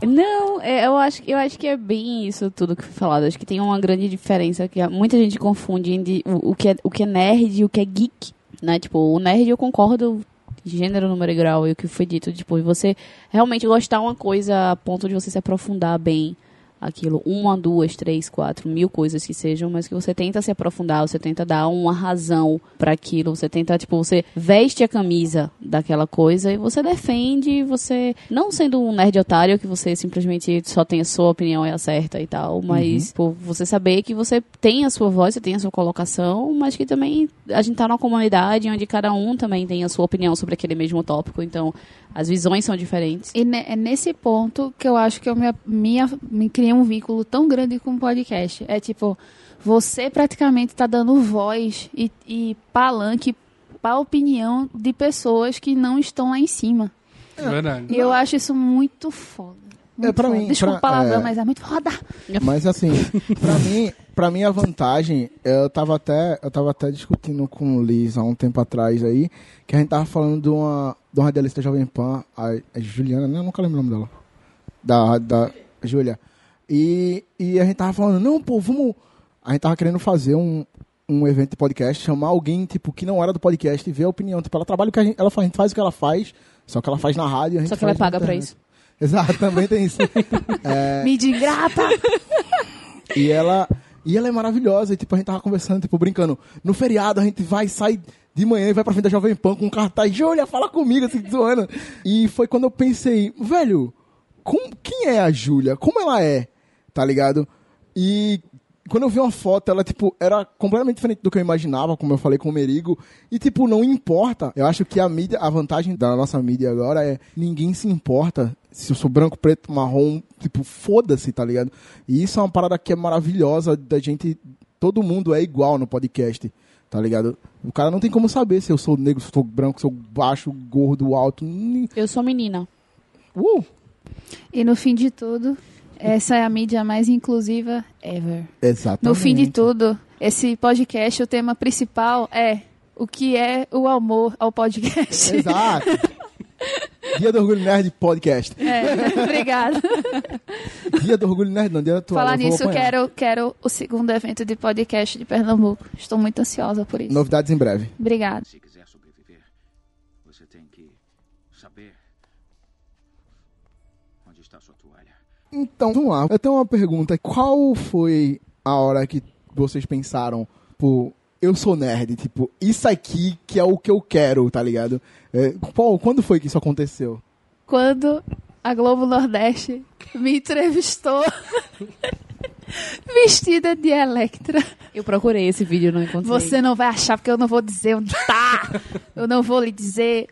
Não, é, eu acho, eu acho que é bem isso tudo que foi falado. Acho que tem uma grande diferença que muita gente confunde entre o, o, que, é, o que é nerd e o que é geek, né? Tipo, o nerd eu concordo gênero, número e grau e o que foi dito, tipo, você realmente gostar uma coisa a ponto de você se aprofundar bem aquilo, uma, duas, três, quatro, mil coisas que sejam, mas que você tenta se aprofundar, você tenta dar uma razão para aquilo, você tenta, tipo, você veste a camisa daquela coisa e você defende, você, não sendo um nerd otário, que você simplesmente só tem a sua opinião e acerta e tal, mas, tipo, você saber que você tem a sua voz, você tem a sua colocação, mas que também a gente tá numa comunidade onde cada um também tem a sua opinião sobre aquele mesmo tópico, então as visões são diferentes.
E é nesse ponto que eu acho que eu me, minha, me criei um vínculo tão grande com o podcast. É tipo, você praticamente está dando voz e, e palanque para a opinião de pessoas que não estão lá em cima.
É verdade.
E eu acho isso muito foda. Muito
É, pra
foda.
mim,
Desculpa o
pra-
palavrão,
é.
mas é muito foda.
Mas assim, pra mim, pra mim a vantagem, eu tava até, eu tava até discutindo com o Liz há um tempo atrás aí, que a gente tava falando de uma, de uma radialista Jovem Pan, a, a Juliana, né? Eu nunca lembro o nome dela. Da, da Júlia. E, e a gente tava falando, não, pô, vamos. A gente tava querendo fazer um, um evento de podcast, chamar alguém, tipo, que não era do podcast e ver a opinião. Tipo, ela trabalha o que a gente, ela faz, a gente faz o que ela faz, só que ela faz na rádio a gente
Só que ela
na
paga pra isso.
Exato, também tem isso. É,
Mídia ingrata.
e ela, e ela é maravilhosa. E tipo, a gente tava conversando, tipo, brincando. No feriado a gente vai, sai de manhã e vai pra frente da Jovem Pan com um cartaz. Júlia, fala comigo, assim, zoando. E foi quando eu pensei, velho, como, quem é a Júlia? Como ela é? Tá ligado? E quando eu vi uma foto, ela, tipo, era completamente diferente do que eu imaginava, como eu falei com o Merigo. E, tipo, não importa. Eu acho que a mídia, a vantagem da nossa mídia agora é ninguém se importa se eu sou branco, preto, marrom, tipo, foda-se, tá ligado? E isso é uma parada que é maravilhosa da gente. Todo mundo é igual no podcast, tá ligado? O cara não tem como saber se eu sou negro, se eu sou branco, se eu sou baixo, gordo, alto.
Eu sou menina.
Uh!
E no fim de tudo, essa é a mídia mais inclusiva ever.
Exatamente.
No fim de tudo, esse podcast, o tema principal é o que é o amor ao podcast.
Exato. Dia do Orgulho Nerd Podcast.
É, obrigada.
Dia do Orgulho Nerd, não, dia da toalha.
Falar nisso, quero, quero o segundo evento de podcast de Pernambuco. Estou muito ansiosa por isso.
Novidades em breve.
Obrigada.
Então, vamos lá. Eu tenho uma pergunta. Qual foi a hora que vocês pensaram, pô, eu sou nerd, tipo, isso aqui que é o que eu quero, tá ligado? É, qual- quando foi que isso aconteceu?
Quando a Globo Nordeste me entrevistou vestida de Electra.
Eu procurei esse vídeo e não encontrei.
Você não vai achar porque eu não vou dizer onde tá. Eu não vou lhe dizer.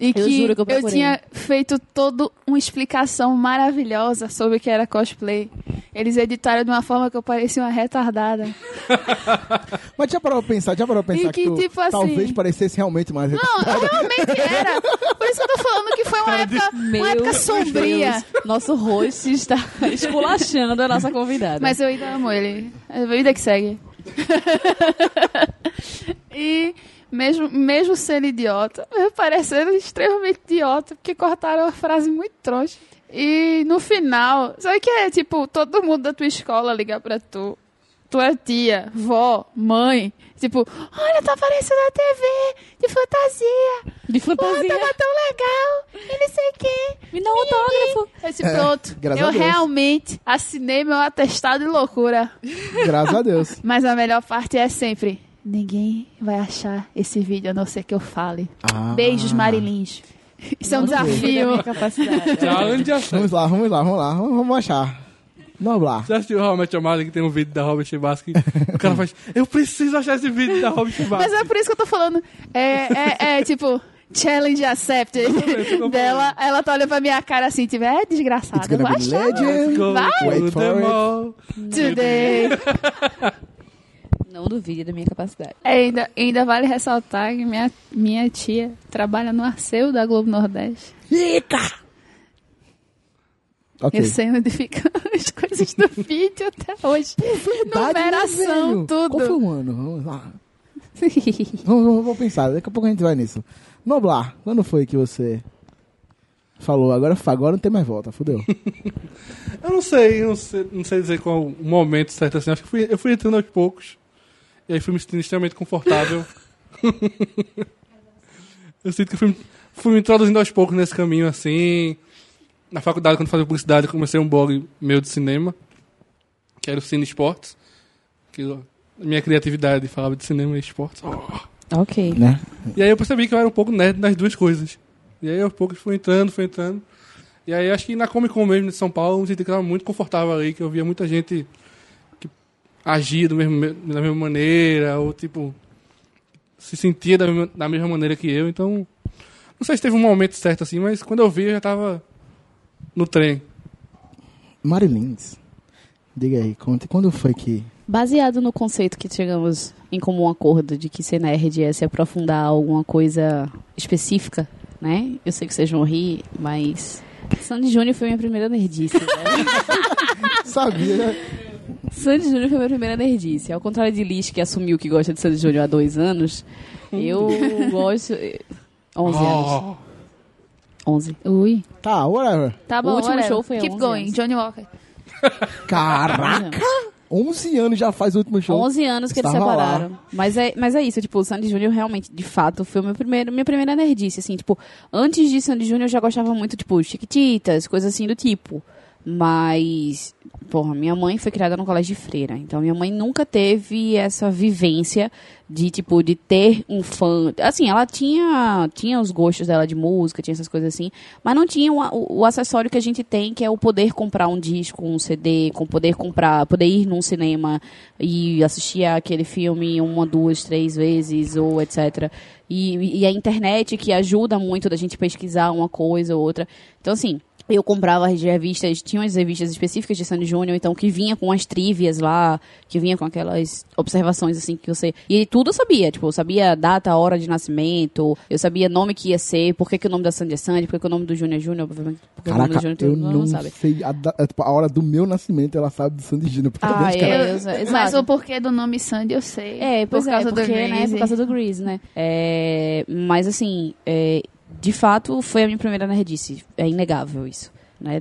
E
Eu
que
juro que eu
eu
procurei.
tinha feito toda uma explicação maravilhosa sobre o que era cosplay. Eles editaram de uma forma que eu parecia uma retardada.
Mas já parou pra pensar, já parou pra pensar
E que,
tu
tipo assim-
talvez parecesse realmente mais
Não, realmente era. Por isso que eu tô falando que foi uma época, uma época sombria.
Deus, nosso host está esculachando a nossa convidada.
Mas eu ainda amo ele. É a vida que segue. e mesmo, mesmo sendo idiota, mesmo parecendo extremamente idiota, porque cortaram a frase muito troncha. E no final, sabe que é tipo, todo mundo da tua escola ligar pra tu. Tua tia, vó, mãe. Tipo, olha, tá aparecendo na TV de fantasia.
de
Pô,
fantasia.
tava tão legal. E não sei o quê.
Me dá um autógrafo.
Eu disse,
É,
pronto.
graças
eu realmente assinei meu atestado de loucura.
Graças a Deus.
Mas a melhor parte é sempre: ninguém vai achar esse vídeo a não ser que eu fale.
Ah.
Beijos, Marilins. Isso é um desafio.
Vamos lá, vamos lá, vamos lá. Vamos, achar. Vamos lá.
Você assistiu How I Met Your Mother, que tem um vídeo da Robert Chibasky? o cara faz, eu preciso achar esse vídeo da Robert Chibasky.
Mas é por isso que eu tô falando. É, é, é tipo. Challenge accepted. Dela, ela tá olhando pra minha cara assim, tipo, é vou
be
achar
legend.
Vai.
Wait for it.
today.
Não duvide da minha capacidade.
É, ainda, ainda vale ressaltar que minha, minha tia trabalha no Arceu da Globo Nordeste.
Rica! Ok.
Eu sei onde ficam as coisas do vídeo até hoje.
Verdade, né,
Numeração,
velho?
tudo.
Qual foi o ano? Vamos lá. Vamos, pensar, daqui a pouco a gente vai nisso. Noblar, quando foi que você falou? Agora, agora não tem mais volta, fudeu.
Eu não sei, não sei, não sei dizer qual o momento certo assim. Acho que fui, eu fui entrando aos poucos. E aí fui me sentindo extremamente confortável. eu sinto que fui, fui me introduzindo aos poucos nesse caminho assim. Na faculdade, quando fazia publicidade, eu comecei um blog meu de cinema, que era o Cine Esportes. Que minha criatividade falava de cinema e esportes.
Ok.
né?
E aí eu percebi que eu era um pouco nerd nas duas coisas. E aí aos poucos fui entrando, fui entrando. E aí acho que na Comic Con mesmo de São Paulo, eu me senti que eu estava muito confortável ali, que eu via muita gente agia do mesmo, da mesma maneira, ou tipo, se sentia da mesma, da mesma maneira que eu. Então, não sei se teve um momento certo assim, mas quando eu vi eu já estava no trem.
Marilins, diga aí, conte, quando foi que...
Baseado no conceito que chegamos em comum acordo de que ser nerd é se aprofundar alguma coisa específica, né? Eu sei que vocês vão rir, mas Sandy Júnior foi minha primeira nerdice. né?
Sabia, né?
Sandy Júnior foi minha primeira nerdice. Ao contrário de Liz, que assumiu que gosta de Sandy Júnior há dois anos, eu gosto... 11 anos. 11.
Ui.
Tá, whatever.
Tá
O
bom,
último
whatever.
show foi
Keep
11
going,
anos.
Johnny Walker.
Caraca! 11 anos já faz o último show.
11 anos que eles
Estava lá.
separaram. Mas é, mas é isso, tipo, o Sandy Júnior realmente, de fato, foi o meu primeiro, minha primeira nerdice, assim, tipo, antes de Sandy Júnior eu já gostava muito, tipo, Chiquititas, coisas assim do tipo. Mas, porra, minha mãe foi criada no colégio de freira, então minha mãe nunca teve essa vivência de, tipo, de ter um fã. Assim, ela tinha, tinha os gostos dela de música, tinha essas coisas assim, mas não tinha o, o, acessório que a gente tem, que é o poder comprar um disco, um CD, com poder comprar, poder ir num cinema e assistir aquele filme uma, duas, três vezes, ou etc. E, e a internet que ajuda muito da gente pesquisar uma coisa ou outra. Então, assim, eu comprava as revistas, tinha umas revistas específicas de Sandy Júnior, então que vinha com as trivias lá, que vinha com aquelas observações assim que você. E tudo eu sabia, tipo, eu sabia data, hora de nascimento, eu sabia nome que ia ser, por que, que o nome da Sandy é Sandy, por que, que o nome do Júnior é Júnior, porque o nome do
Caraca,
Júnior
eu
todo mundo
não
sabe.
sei a, da- é, tipo, a hora do meu nascimento, ela sabe do Sandy Júnior.
Ah,
Parabéns, cara.
é, exa- exato.
Mas o porquê do nome Sandy eu sei.
É,
por causa
é, porque,
do
né,
Grease.
por causa do Grease, né? É, mas assim, é, de fato, foi a minha primeira nerdice. É inegável isso. Né?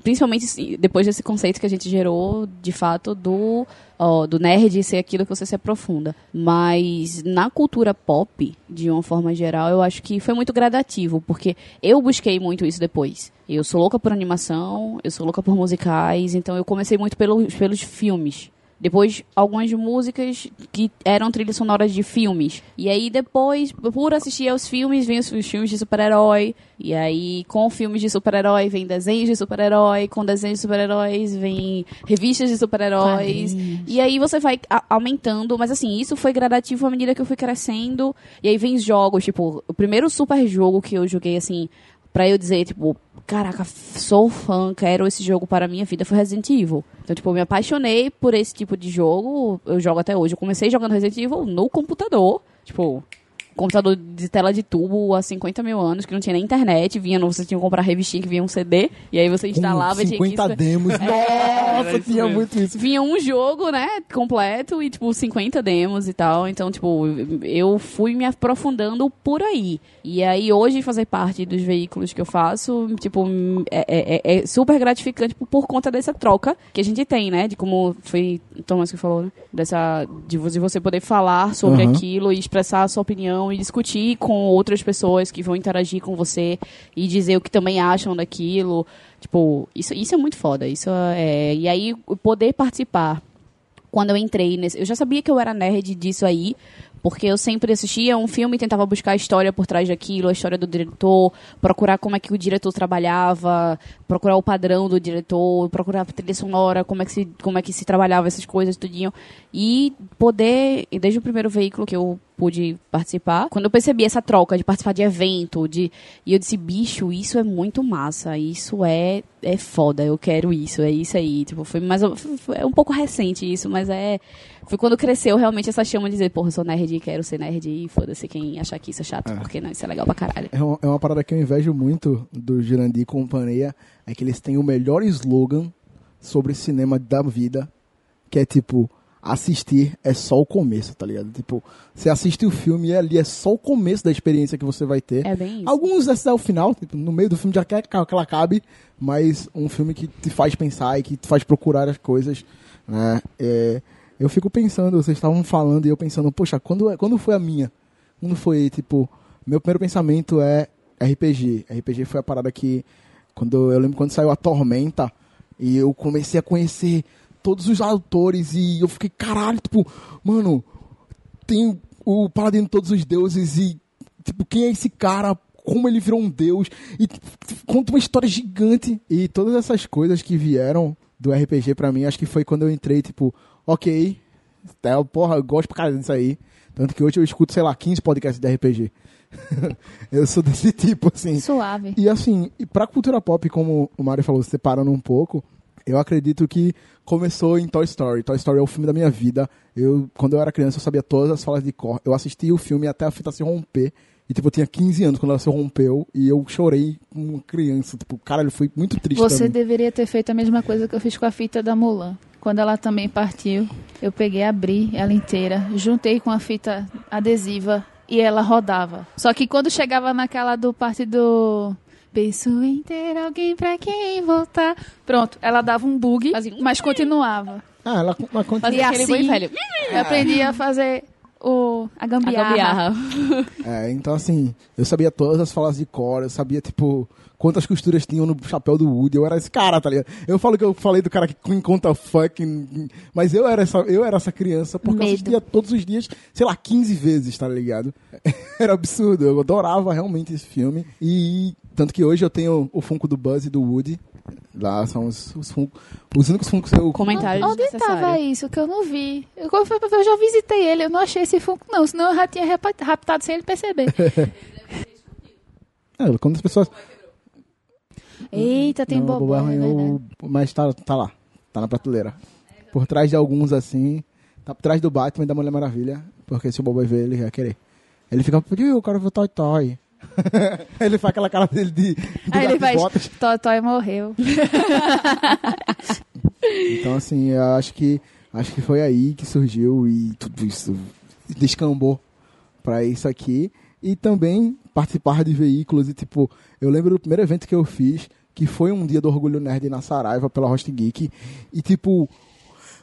Principalmente depois desse conceito que a gente gerou, de fato, do, ó, do nerd ser aquilo que você se aprofunda. Mas na cultura pop, de uma forma geral, eu acho que foi muito gradativo, porque eu busquei muito isso depois. Eu sou louca por animação, eu sou louca por musicais, então eu comecei muito pelos, pelos filmes. Depois, algumas músicas que eram trilhas sonoras de filmes. E aí, depois, por assistir aos filmes, vem os, filmes de super-herói. E aí, com filmes de super-herói, vem desenhos de super-herói. Com desenhos de super-heróis, vem revistas de super-heróis. E aí, você vai aumentando. Mas, assim, isso foi gradativo à medida que eu fui crescendo. E aí, vem jogos, tipo... O primeiro super jogo que eu joguei, assim... Pra eu dizer, tipo, caraca, sou fã, quero esse jogo para a minha vida, foi Resident Evil. Então, tipo, eu me apaixonei por esse tipo de jogo, eu jogo até hoje. Eu comecei jogando Resident Evil no computador, tipo, computador de tela de tubo há 50 mil anos, que não tinha nem internet, vinha, você tinha que comprar revistinha que vinha um CD, e aí você instalava
Com
e tinha que...
50 demos.
era
Nossa, tinha
mesmo.
muito isso.
Vinha um jogo, né, completo e, tipo, 50 demos e tal. Então, tipo, eu fui me aprofundando por aí. E aí, hoje, fazer parte dos veículos que eu faço, tipo, é, é- é super gratificante por, conta dessa troca que a gente tem, né? De como foi o Thomas que falou, né? Dessa, de, vo- de você poder falar sobre
Aham.
aquilo e expressar a sua opinião e discutir com outras pessoas que vão interagir com você e dizer o que também acham daquilo. Tipo, isso, isso é muito foda. Isso é, e aí, poder participar quando eu entrei nesse. Eu já sabia que eu era nerd disso aí, porque eu sempre assistia um filme e tentava buscar a história por trás daquilo, a história do diretor, procurar como é que o diretor trabalhava, procurar o padrão do diretor, procurar a trilha sonora, como é que se, como é que se trabalhava essas coisas, tudinho. E poder, desde o primeiro veículo que eu pude participar, quando eu percebi essa troca de participar de evento, de e eu disse, bicho, isso é muito massa, isso é é foda, eu quero isso, é isso aí, tipo, foi mais foi- um pouco recente isso, mas é foi quando cresceu realmente essa chama de dizer, porra, eu sou nerd quero ser nerd e foda-se quem achar que isso é chato, porque não, isso é legal pra caralho.
É uma, é uma parada que eu invejo muito do Jurandir e companhia, é que eles têm o melhor slogan sobre cinema da vida, que é tipo, assistir é só o começo, tá ligado? Tipo, você assiste o filme e ali é só o começo da experiência que você vai ter.
É bem isso.
Alguns é o final, tipo, no meio do filme já quer que ela acabe, mas um filme que te faz pensar e que te faz procurar as coisas, né? É, eu fico pensando, vocês estavam falando e eu pensando, poxa, quando, é- quando foi a minha? Quando foi, tipo, meu primeiro pensamento é RPG. RPG foi a parada que, quando eu lembro quando saiu a Tormenta, e eu comecei a conhecer todos os autores e eu fiquei, caralho, tipo, mano, tem o Paladino de Todos os Deuses e, tipo, quem é esse cara? Como ele virou um deus? E tipo, conta uma história gigante. E todas essas coisas que vieram do RPG pra mim, acho que foi quando eu entrei, tipo, ok, é, porra, eu gosto pra caralho disso aí. Tanto que hoje eu escuto, sei lá, 15 podcasts de RPG. eu sou desse tipo, assim.
Suave.
E assim, e pra cultura pop, como o Mário falou, separando um pouco, eu acredito que começou em Toy Story. Toy Story é o filme da minha vida. Eu, quando eu era criança, eu sabia todas as falas de cor. Eu assisti o filme até a fita se romper. E, tipo, eu tinha 15 anos quando ela se rompeu e eu chorei como uma criança. Tipo, caralho, foi muito triste
Você deveria ter feito a mesma coisa que eu fiz com a fita da Mulan. Quando ela também partiu, eu peguei, abri ela inteira, juntei com a fita adesiva e ela rodava. Só que quando chegava naquela do parte do Penso em ter alguém pra quem voltar. Pronto, ela dava um bug, mas continuava.
Ah, ela, ela continua.
Fazia
E
aquele
assim-
boi velho.
Eu aprendi a fazer o, a
A
gambiarra.
gambiarra.
É, então assim, eu sabia todas as falas de cor, eu sabia, tipo, quantas costuras tinham no chapéu do Woody, eu era esse cara, tá ligado? Eu falo que eu falei do cara que conta fucking. Mas eu era essa, eu era essa criança porque eu
Medo.
assistia todos os dias, sei lá, 15 vezes, tá ligado? Era absurdo, eu adorava realmente esse filme. E tanto que hoje eu tenho o Funko do Buzz e do Woody. Lá são os, os, Funko, os únicos Funkos que eu.
Comentário
Onde
desnecessário.
tava isso que eu não vi? Eu, eu já visitei ele, eu não achei esse Funko não, senão eu já tinha raptado sem ele perceber.
É, quando as pessoas.
Eita, tem
Não, o
bobó, é
mas tá, tá lá, tá na prateleira. Por trás de alguns assim, tá por trás do Batman e da Mulher Maravilha, porque se o Boboy ver, ele vai querer. Ele fica, "Ih, eu quero ver o Toy Toy. ele faz aquela cara dele de, de
Aí ele
botas.
Totói morreu.
Então assim, eu acho que acho que foi aí que surgiu e tudo isso descambou pra isso aqui e também participar de veículos e tipo, eu lembro do primeiro evento que eu fiz, que foi um dia do Orgulho Nerd na Saraiva pela Host Geek e tipo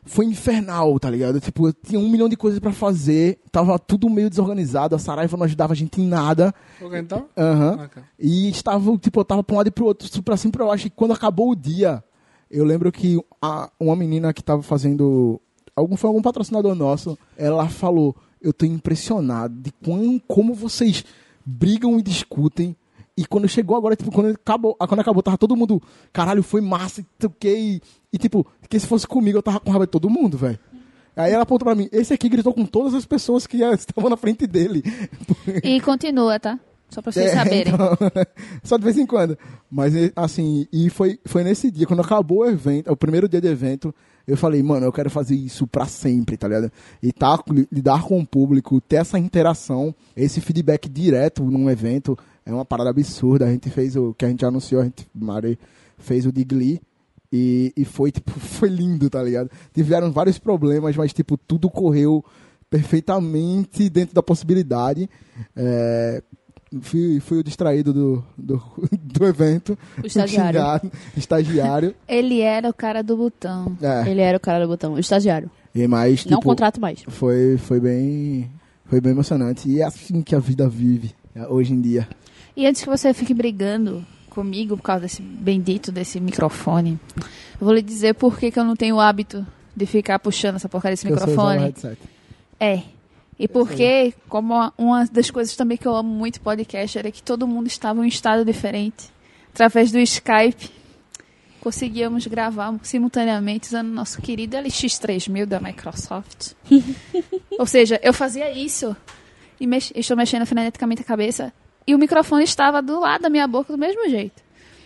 foi infernal, tá ligado? Tipo, eu tinha um milhão de coisas pra fazer, tava tudo meio desorganizado, a Saraiva não ajudava a gente em nada.
Organizar?
Aham.
Ah, cara.
E estava, tipo, eu tava pra um lado e pro outro, pra cima e pra baixo. E quando acabou o dia, eu lembro que a- uma menina que tava fazendo. Algum, foi algum patrocinador nosso, ela falou: Eu tô impressionado de quão, como vocês brigam e discutem. E quando chegou agora, tipo, quando acabou, quando acabou, tava todo mundo, caralho, foi massa, quê, e, tipo, que se fosse comigo, eu tava com raiva de todo mundo, velho. Aí ela apontou pra mim, esse aqui gritou com todas as pessoas que estavam na frente dele.
E continua, tá? Só pra vocês
É,
saberem.
então, só de vez em quando. Mas, assim, e foi, foi nesse dia, quando acabou o evento, o primeiro dia do evento, eu falei, mano, eu quero fazer isso pra sempre, tá ligado? E tá, lidar com o público, ter essa interação, esse feedback direto num evento, é uma parada absurda. A gente fez o que a gente anunciou, a gente, Mari, fez o de Glee. E, e foi, tipo, foi lindo, tá ligado? Tiveram vários problemas, mas, tipo, tudo correu perfeitamente dentro da possibilidade. É, fui, fui o distraído do, do, do evento.
O estagiário.
xingado, estagiário.
Ele era o cara do botão.
É,
Ele era o cara do botão, o estagiário.
e mais,
Não
tipo,
contrato mais.
foi, foi bem foi bem emocionante. E é assim que a vida vive é, hoje em dia.
E antes que você fique brigando comigo por causa desse bendito desse microfone, eu vou lhe dizer por que, que eu não tenho o hábito de ficar puxando essa porcaria desse microfone. É. E porque, como uma- uma das coisas também que eu amo muito podcast era que todo mundo estava em um estado diferente. Através do Skype, conseguíamos gravar simultaneamente usando nosso querido LX3000 da Microsoft. Ou seja, eu fazia isso e mex- estou mexendo freneticamente a cabeça e o microfone estava do lado da minha boca do mesmo jeito.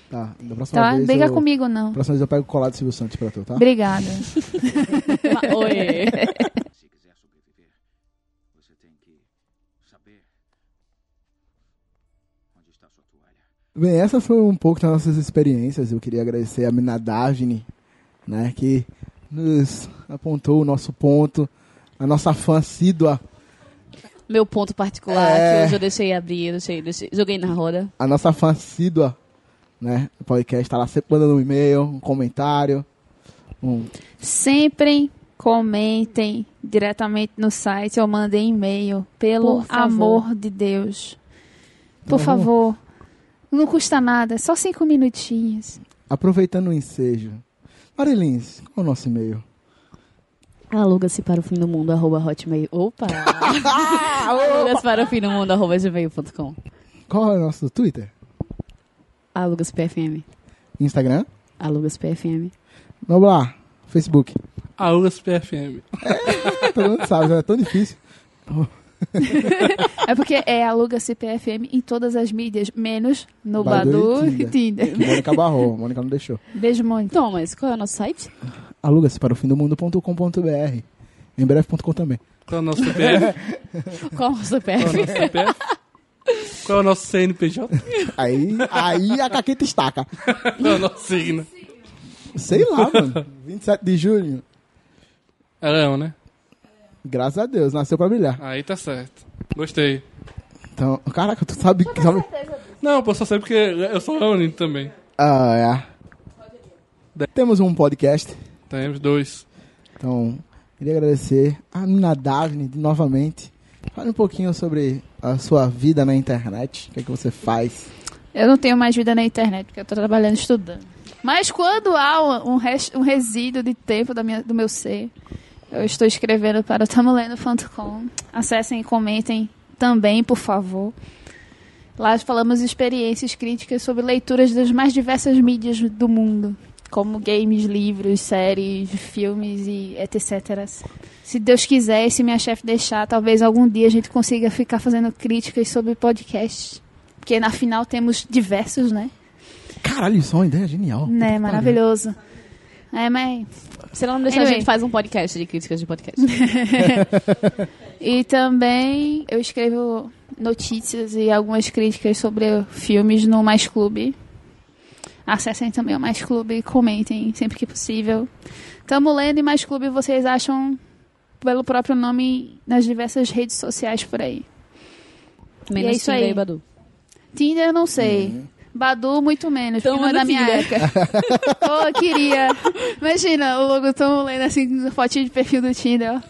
Tá, da próxima
Tá?
vez.
Briga
eu,
comigo, não.
Da próxima vez eu pego o colado do Silvio Santos pra tu, tá?
Obrigada.
Oi.
Se quiser sobreviver, você tem que saber onde está sua toalha.
Bem, essa foi um pouco das nossas experiências. Eu queria agradecer a Mina Davine, né, que nos apontou o nosso ponto, a nossa fã assídua,
Meu ponto particular,
É.
que hoje eu deixei abrir, eu deixei, deixei- joguei na roda.
a nossa fã assídua, né, o podcast tá lá sempre mandando um e-mail, um comentário, um...
Sempre comentem diretamente no site ou mandem e-mail. Pelo amor de Deus. Por
Uhum.
favor. Não custa nada, só cinco minutinhos.
Aproveitando o ensejo. Marilins, qual é o nosso e-mail?
Aluga-se para o fim do mundo, arroba hotmail. Opa! Aluga-se para o fim do mundo, arroba gmail.com.
Qual é o nosso Twitter?
Aluga-se PFM.
Instagram?
Aluga-se PFM.
Vamos lá, Facebook.
Alugas PFM.
Todo mundo sabe, é tão difícil.
É porque é aluga CPFM em todas as mídias, menos no
Badu e
Tinder.
Mônica barrou, Mônica não deixou.
Beijo, Mônica.
Então, mas qual é o nosso site?
Aluga-se para o fim do mundo.com.br. Em breve.com também.
Qual é o nosso CPF?
Qual é o nosso
Qual é o
CPF?
nosso CPF? Qual é o nosso CNPJ?
Aí, aí a caqueta estaca.
Qual é o nosso signo?
Sei lá, mano. 27 de junho.
É leão, né?
Graças a Deus, nasceu pra brilhar.
Aí tá certo. Gostei.
Então, caraca, tu sabe que. Sabe...
Não, pô, só sei porque eu sou leonino também.
Ah, é. Temos um podcast.
Temos dois.
Então, queria agradecer a Nina Davine novamente. Fale um pouquinho sobre a sua vida na internet. O que, é que você faz?
Eu não tenho mais vida na internet, porque eu tô trabalhando e estudando. Mas quando há um, res- um resíduo de tempo da minha, do meu ser, eu estou escrevendo para o. Acessem e comentem também, por favor. Lá falamos experiências críticas sobre leituras das mais diversas mídias do mundo, como games, livros, séries, filmes e etc. Se Deus quiser e se minha chefe deixar, talvez algum dia a gente consiga ficar fazendo críticas sobre podcasts. Porque na final temos diversos, né?
Caralho, isso é uma ideia genial.
Né, maravilhoso. É, mas.
Se ela não deixar,
Anyway.
a gente faz um podcast de críticas de podcast.
E também eu escrevo notícias e algumas críticas sobre filmes no Mais Clube. Acessem também o Mais Clube e comentem sempre que possível. Tamo lendo e Mais Clube vocês acham pelo próprio nome nas diversas redes sociais por aí.
Menos
é isso
Tinder
aí.
e Badu.
Tinder eu não sei. Badu muito menos, porque não é da minha época. Eu queria. Imagina, o logo tão lendo assim, fotinho de perfil do Tinder, ó.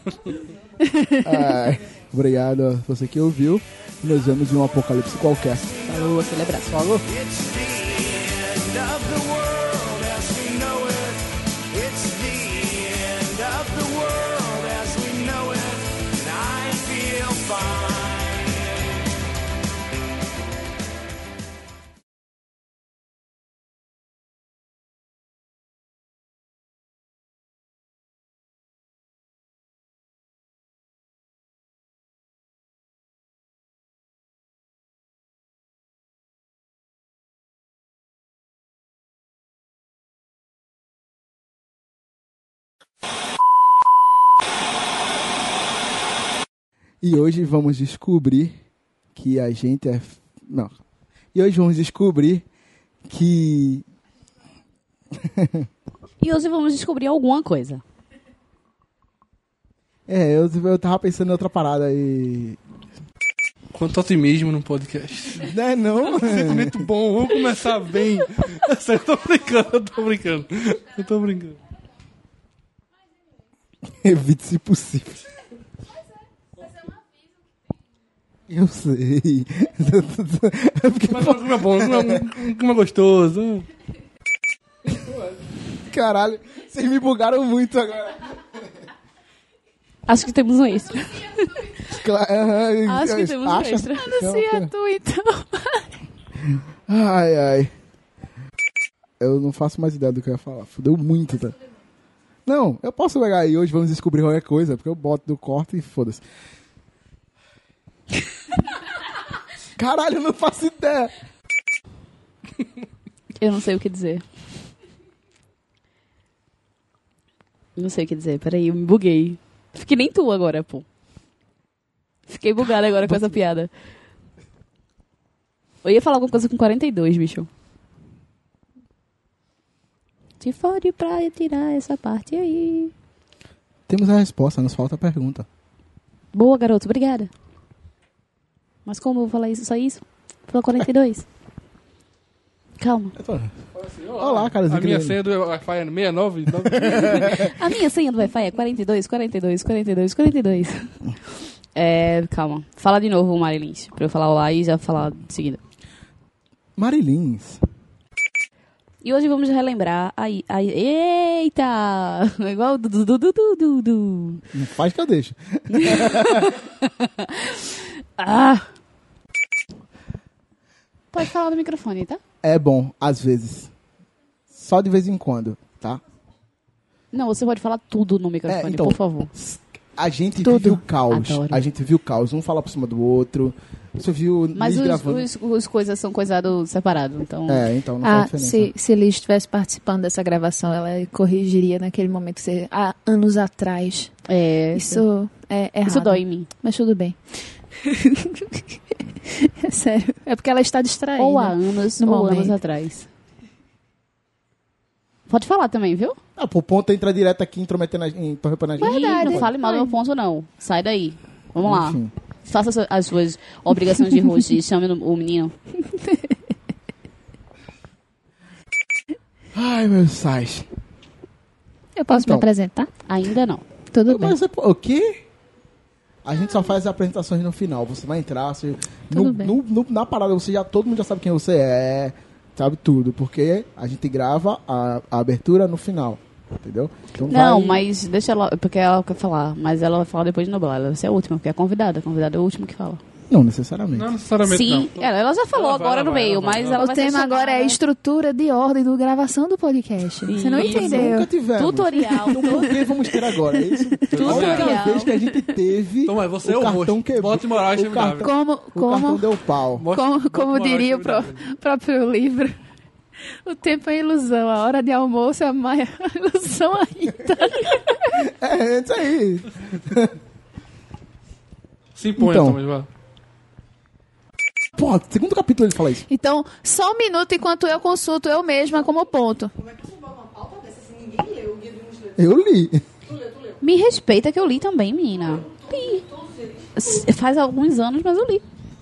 Ai, obrigado a você que ouviu. Nos vemos em um apocalipse qualquer.
Falou, aquele abraço.
Falou. E hoje vamos descobrir que a gente é. Não. E hoje vamos descobrir que.
E hoje vamos descobrir alguma coisa.
É, eu, eu tava pensando em outra parada e.
Quanto otimismo no podcast.
Não é não?
Muito bom, vamos começar bem. Eu tô brincando, eu tô brincando. Eu tô brincando.
Evite se possível. Eu sei. É porque,
Mas o clima é bom, o clima, o clima é gostoso.
caralho, vocês me bugaram muito agora.
Acho que temos um extra.
Cla- aham,
Acho que temos um
acha?
extra.
Não,
Se
ok.
é tu, então.
Ai, ai. Eu não faço mais ideia do que eu ia falar. Fudeu muito, tá? Não, eu posso pegar aí hoje, vamos descobrir qualquer coisa, porque eu boto do corte e foda-se. Caralho, eu não faço ideia.
Eu não sei o que dizer. Não sei o que dizer. Peraí, eu me buguei. Fiquei nem tu agora, pô. Fiquei bugada agora com essa piada. Eu ia falar alguma coisa com 42, bicho. Se fode pra tirar essa parte aí.
Temos a resposta, nos falta a pergunta.
Boa, garoto, obrigada. Mas como eu vou falar isso? Só isso? Falou 42. Calma.
Olá, caras
A minha senha do Wi-Fi é 69.
A minha senha do Wi-Fi é 42, 42, 42, 42. É, calma. Fala de novo, Marilins, pra eu falar olá e já falar de seguida.
Marilins.
E hoje vamos relembrar aí, aí eita, igual do du, du, du, du, du, du.
Não faz que eu deixo.
Ah. Pode falar no microfone, tá?
É bom, às vezes. Só de vez em quando, tá?
Não, você pode falar tudo no microfone,
É, então,
por favor.
A gente
Tudo.
viu o caos.
Adoro.
A gente viu o caos. Um fala por cima do outro. Você viu
Mas os,
gravando.
os, os coisas são coisados separados, então...
É, então não
Ah,
faz diferença.
se, se Liz estivesse participando dessa gravação, ela corrigiria naquele momento, se- há anos atrás.
É,
Isso é errado.
isso dói em mim.
Mas tudo bem. É sério. É porque ela está distraída.
Ou há anos,
no
ou
momento.
anos atrás. Pode falar também, viu?
Ah, pô, o ponto entra direto aqui, intrometendo a, interrompendo a gente.
Ih, não fale mal do meu ponto, não. Sai daí. Vamos lá.
Enfim.
Faça su- as suas obrigações de host e chame o menino.
Ai, meus sais.
Eu posso
Então.
me apresentar?
Ainda não.
Tudo bem.
Mas, o quê? A gente só faz as apresentações no final. Você vai entrar, você, no, no- no- na parada, você já, todo mundo já sabe quem você é, sabe tudo. Porque a gente grava a, a abertura no final. Entendeu? Então
Não,
vai-
mas deixa ela. Porque ela quer falar. Mas ela vai falar depois de Noblar. Ela vai ser a última, porque é a convidada. A convidada é a última que fala.
Não necessariamente.
Não necessariamente
Sim,
não.
ela, ela já falou
Ela vai,
agora
ela
no
vai,
meio,
ela vai,
mas
ela
ela
O
vai ser
tema agora é estrutura de ordem do gravação do podcast. Você não
Isso.
entendeu?
Nunca tivemos.
Tutorial.
Então por que vamos ter agora? É isso?
Tutorial.
vez que a gente teve.
Então, mas você é o
cartão quebrou.
Bote
o
MW.
cartão,
Como,
o cartão
como,
deu pau.
Mostra-
como, como diria o pró- próprio livro, o tempo é ilusão, a hora de almoço é a maior ilusão ainda.
É, é isso aí.
Se impõe,
Então.
Thomas, vai.
Pô, segundo capítulo ele fala isso.
Então, só um minuto enquanto eu consulto eu mesma como ponto.
Eu li.
Me respeita que eu li também, menina. Li. Faz alguns anos, mas eu li.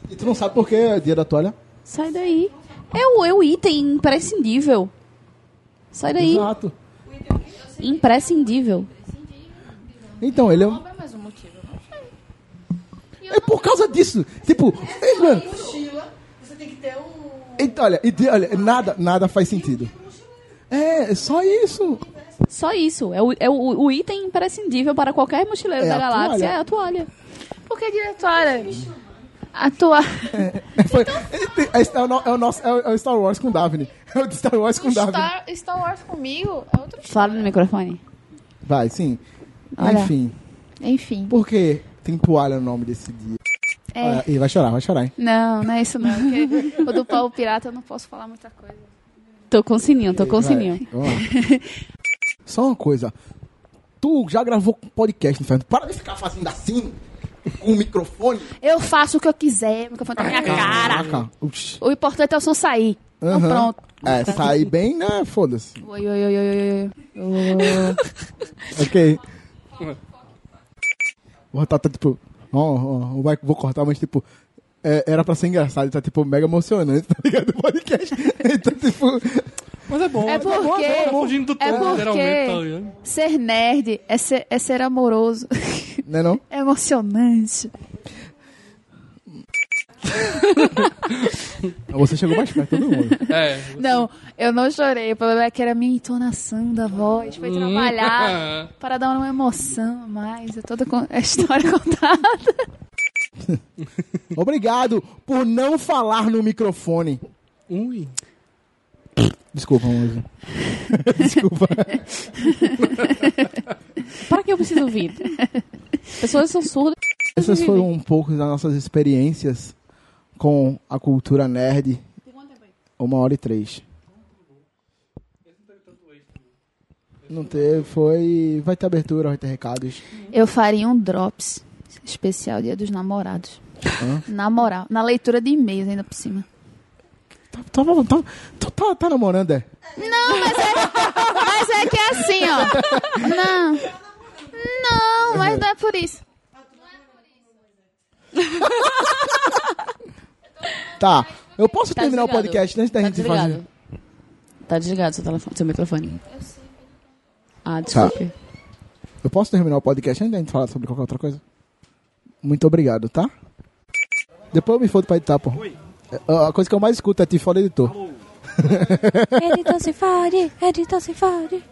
E tu não sabe por que é dia da toalha?
Sai daí. É o, é o item imprescindível. Sai daí.
Exato.
Imprescindível.
Então, ele é um... É por causa disso. Tipo, ei, mano. Então, olha, e de- olha, nada, nada faz sentido. É, é só isso.
Só isso. É o, é o, o item imprescindível para qualquer mochileiro
É
da
a
galáxia.
toalha.
É a toalha.
Porque diretora, atuar.
Foi, é, é o é o nosso, é o- é o Star Wars com Daphne. É o Star Wars com Daphne.
Star, Star Wars comigo é outro.
Fala no microfone.
Vai, sim.
Olha.
Enfim,
Enfim.
por que tem toalha no nome desse dia?
É.
E vai chorar, vai chorar, hein?
Não, não é isso não. O do pau pirata eu não posso falar muita coisa.
Tô com sininho, tô com
Vai,
sininho.
Só uma coisa. Tu já gravou podcast, inferno? Para de ficar fazendo assim, com o microfone.
Eu faço o que eu quiser, o microfone tá na minha cara.
Caraca.
O importante é o som sair. Então
Aham.
pronto.
É, sair bem, né? Foda-se.
Oi, oi, oi, oi, oi, oi.
Ok. Vou tá tipo. Ó, ó, vai- vou cortar, mas tipo. é, era pra ser engraçado, tá tipo mega emocionante, tá ligado? O podcast. Então, tipo.
Mas é bom.
É
bom,
porque-
é bom,
é
tempo,
porque-
literalmente, tá ligado?
Ser nerd é ser, é ser amoroso.
Né não?
É emocionante.
Você chegou mais perto todo mundo.
É.
Não, eu não chorei. O problema é que era a minha entonação da voz. Foi trabalhar para dar uma emoção a mais. É toda a história contada.
Obrigado por não falar no microfone.
Ui.
Desculpa, Moza. Desculpa.
Para que eu preciso ouvir? Pessoas são surdas.
Essas foram um pouco das nossas experiências com a cultura nerd. Uma hora e três. Não teve, foi. Vai ter abertura, vai ter recados.
Eu faria um drops especial Dia dos Namorados. Na moral, na leitura de e-mails ainda por cima.
Tá, tá, tá, tá, tá namorando, é?
Não, mas é, mas é que é assim, ó. Não. Não, mas não é por isso.
Tá. Eu posso
Tá
terminar o
desligado.
podcast antes da
Tá
gente
desligado.
fazer.
Tá desligado seu, telefone, seu microfone. Ah, desculpe.
Eu posso terminar o podcast antes da gente falar sobre qualquer outra coisa? Muito obrigado, tá? Depois eu me fodo pra editar, pô. É, A coisa que eu mais escuto é te fora editor.
Editor se fode, editor se fode.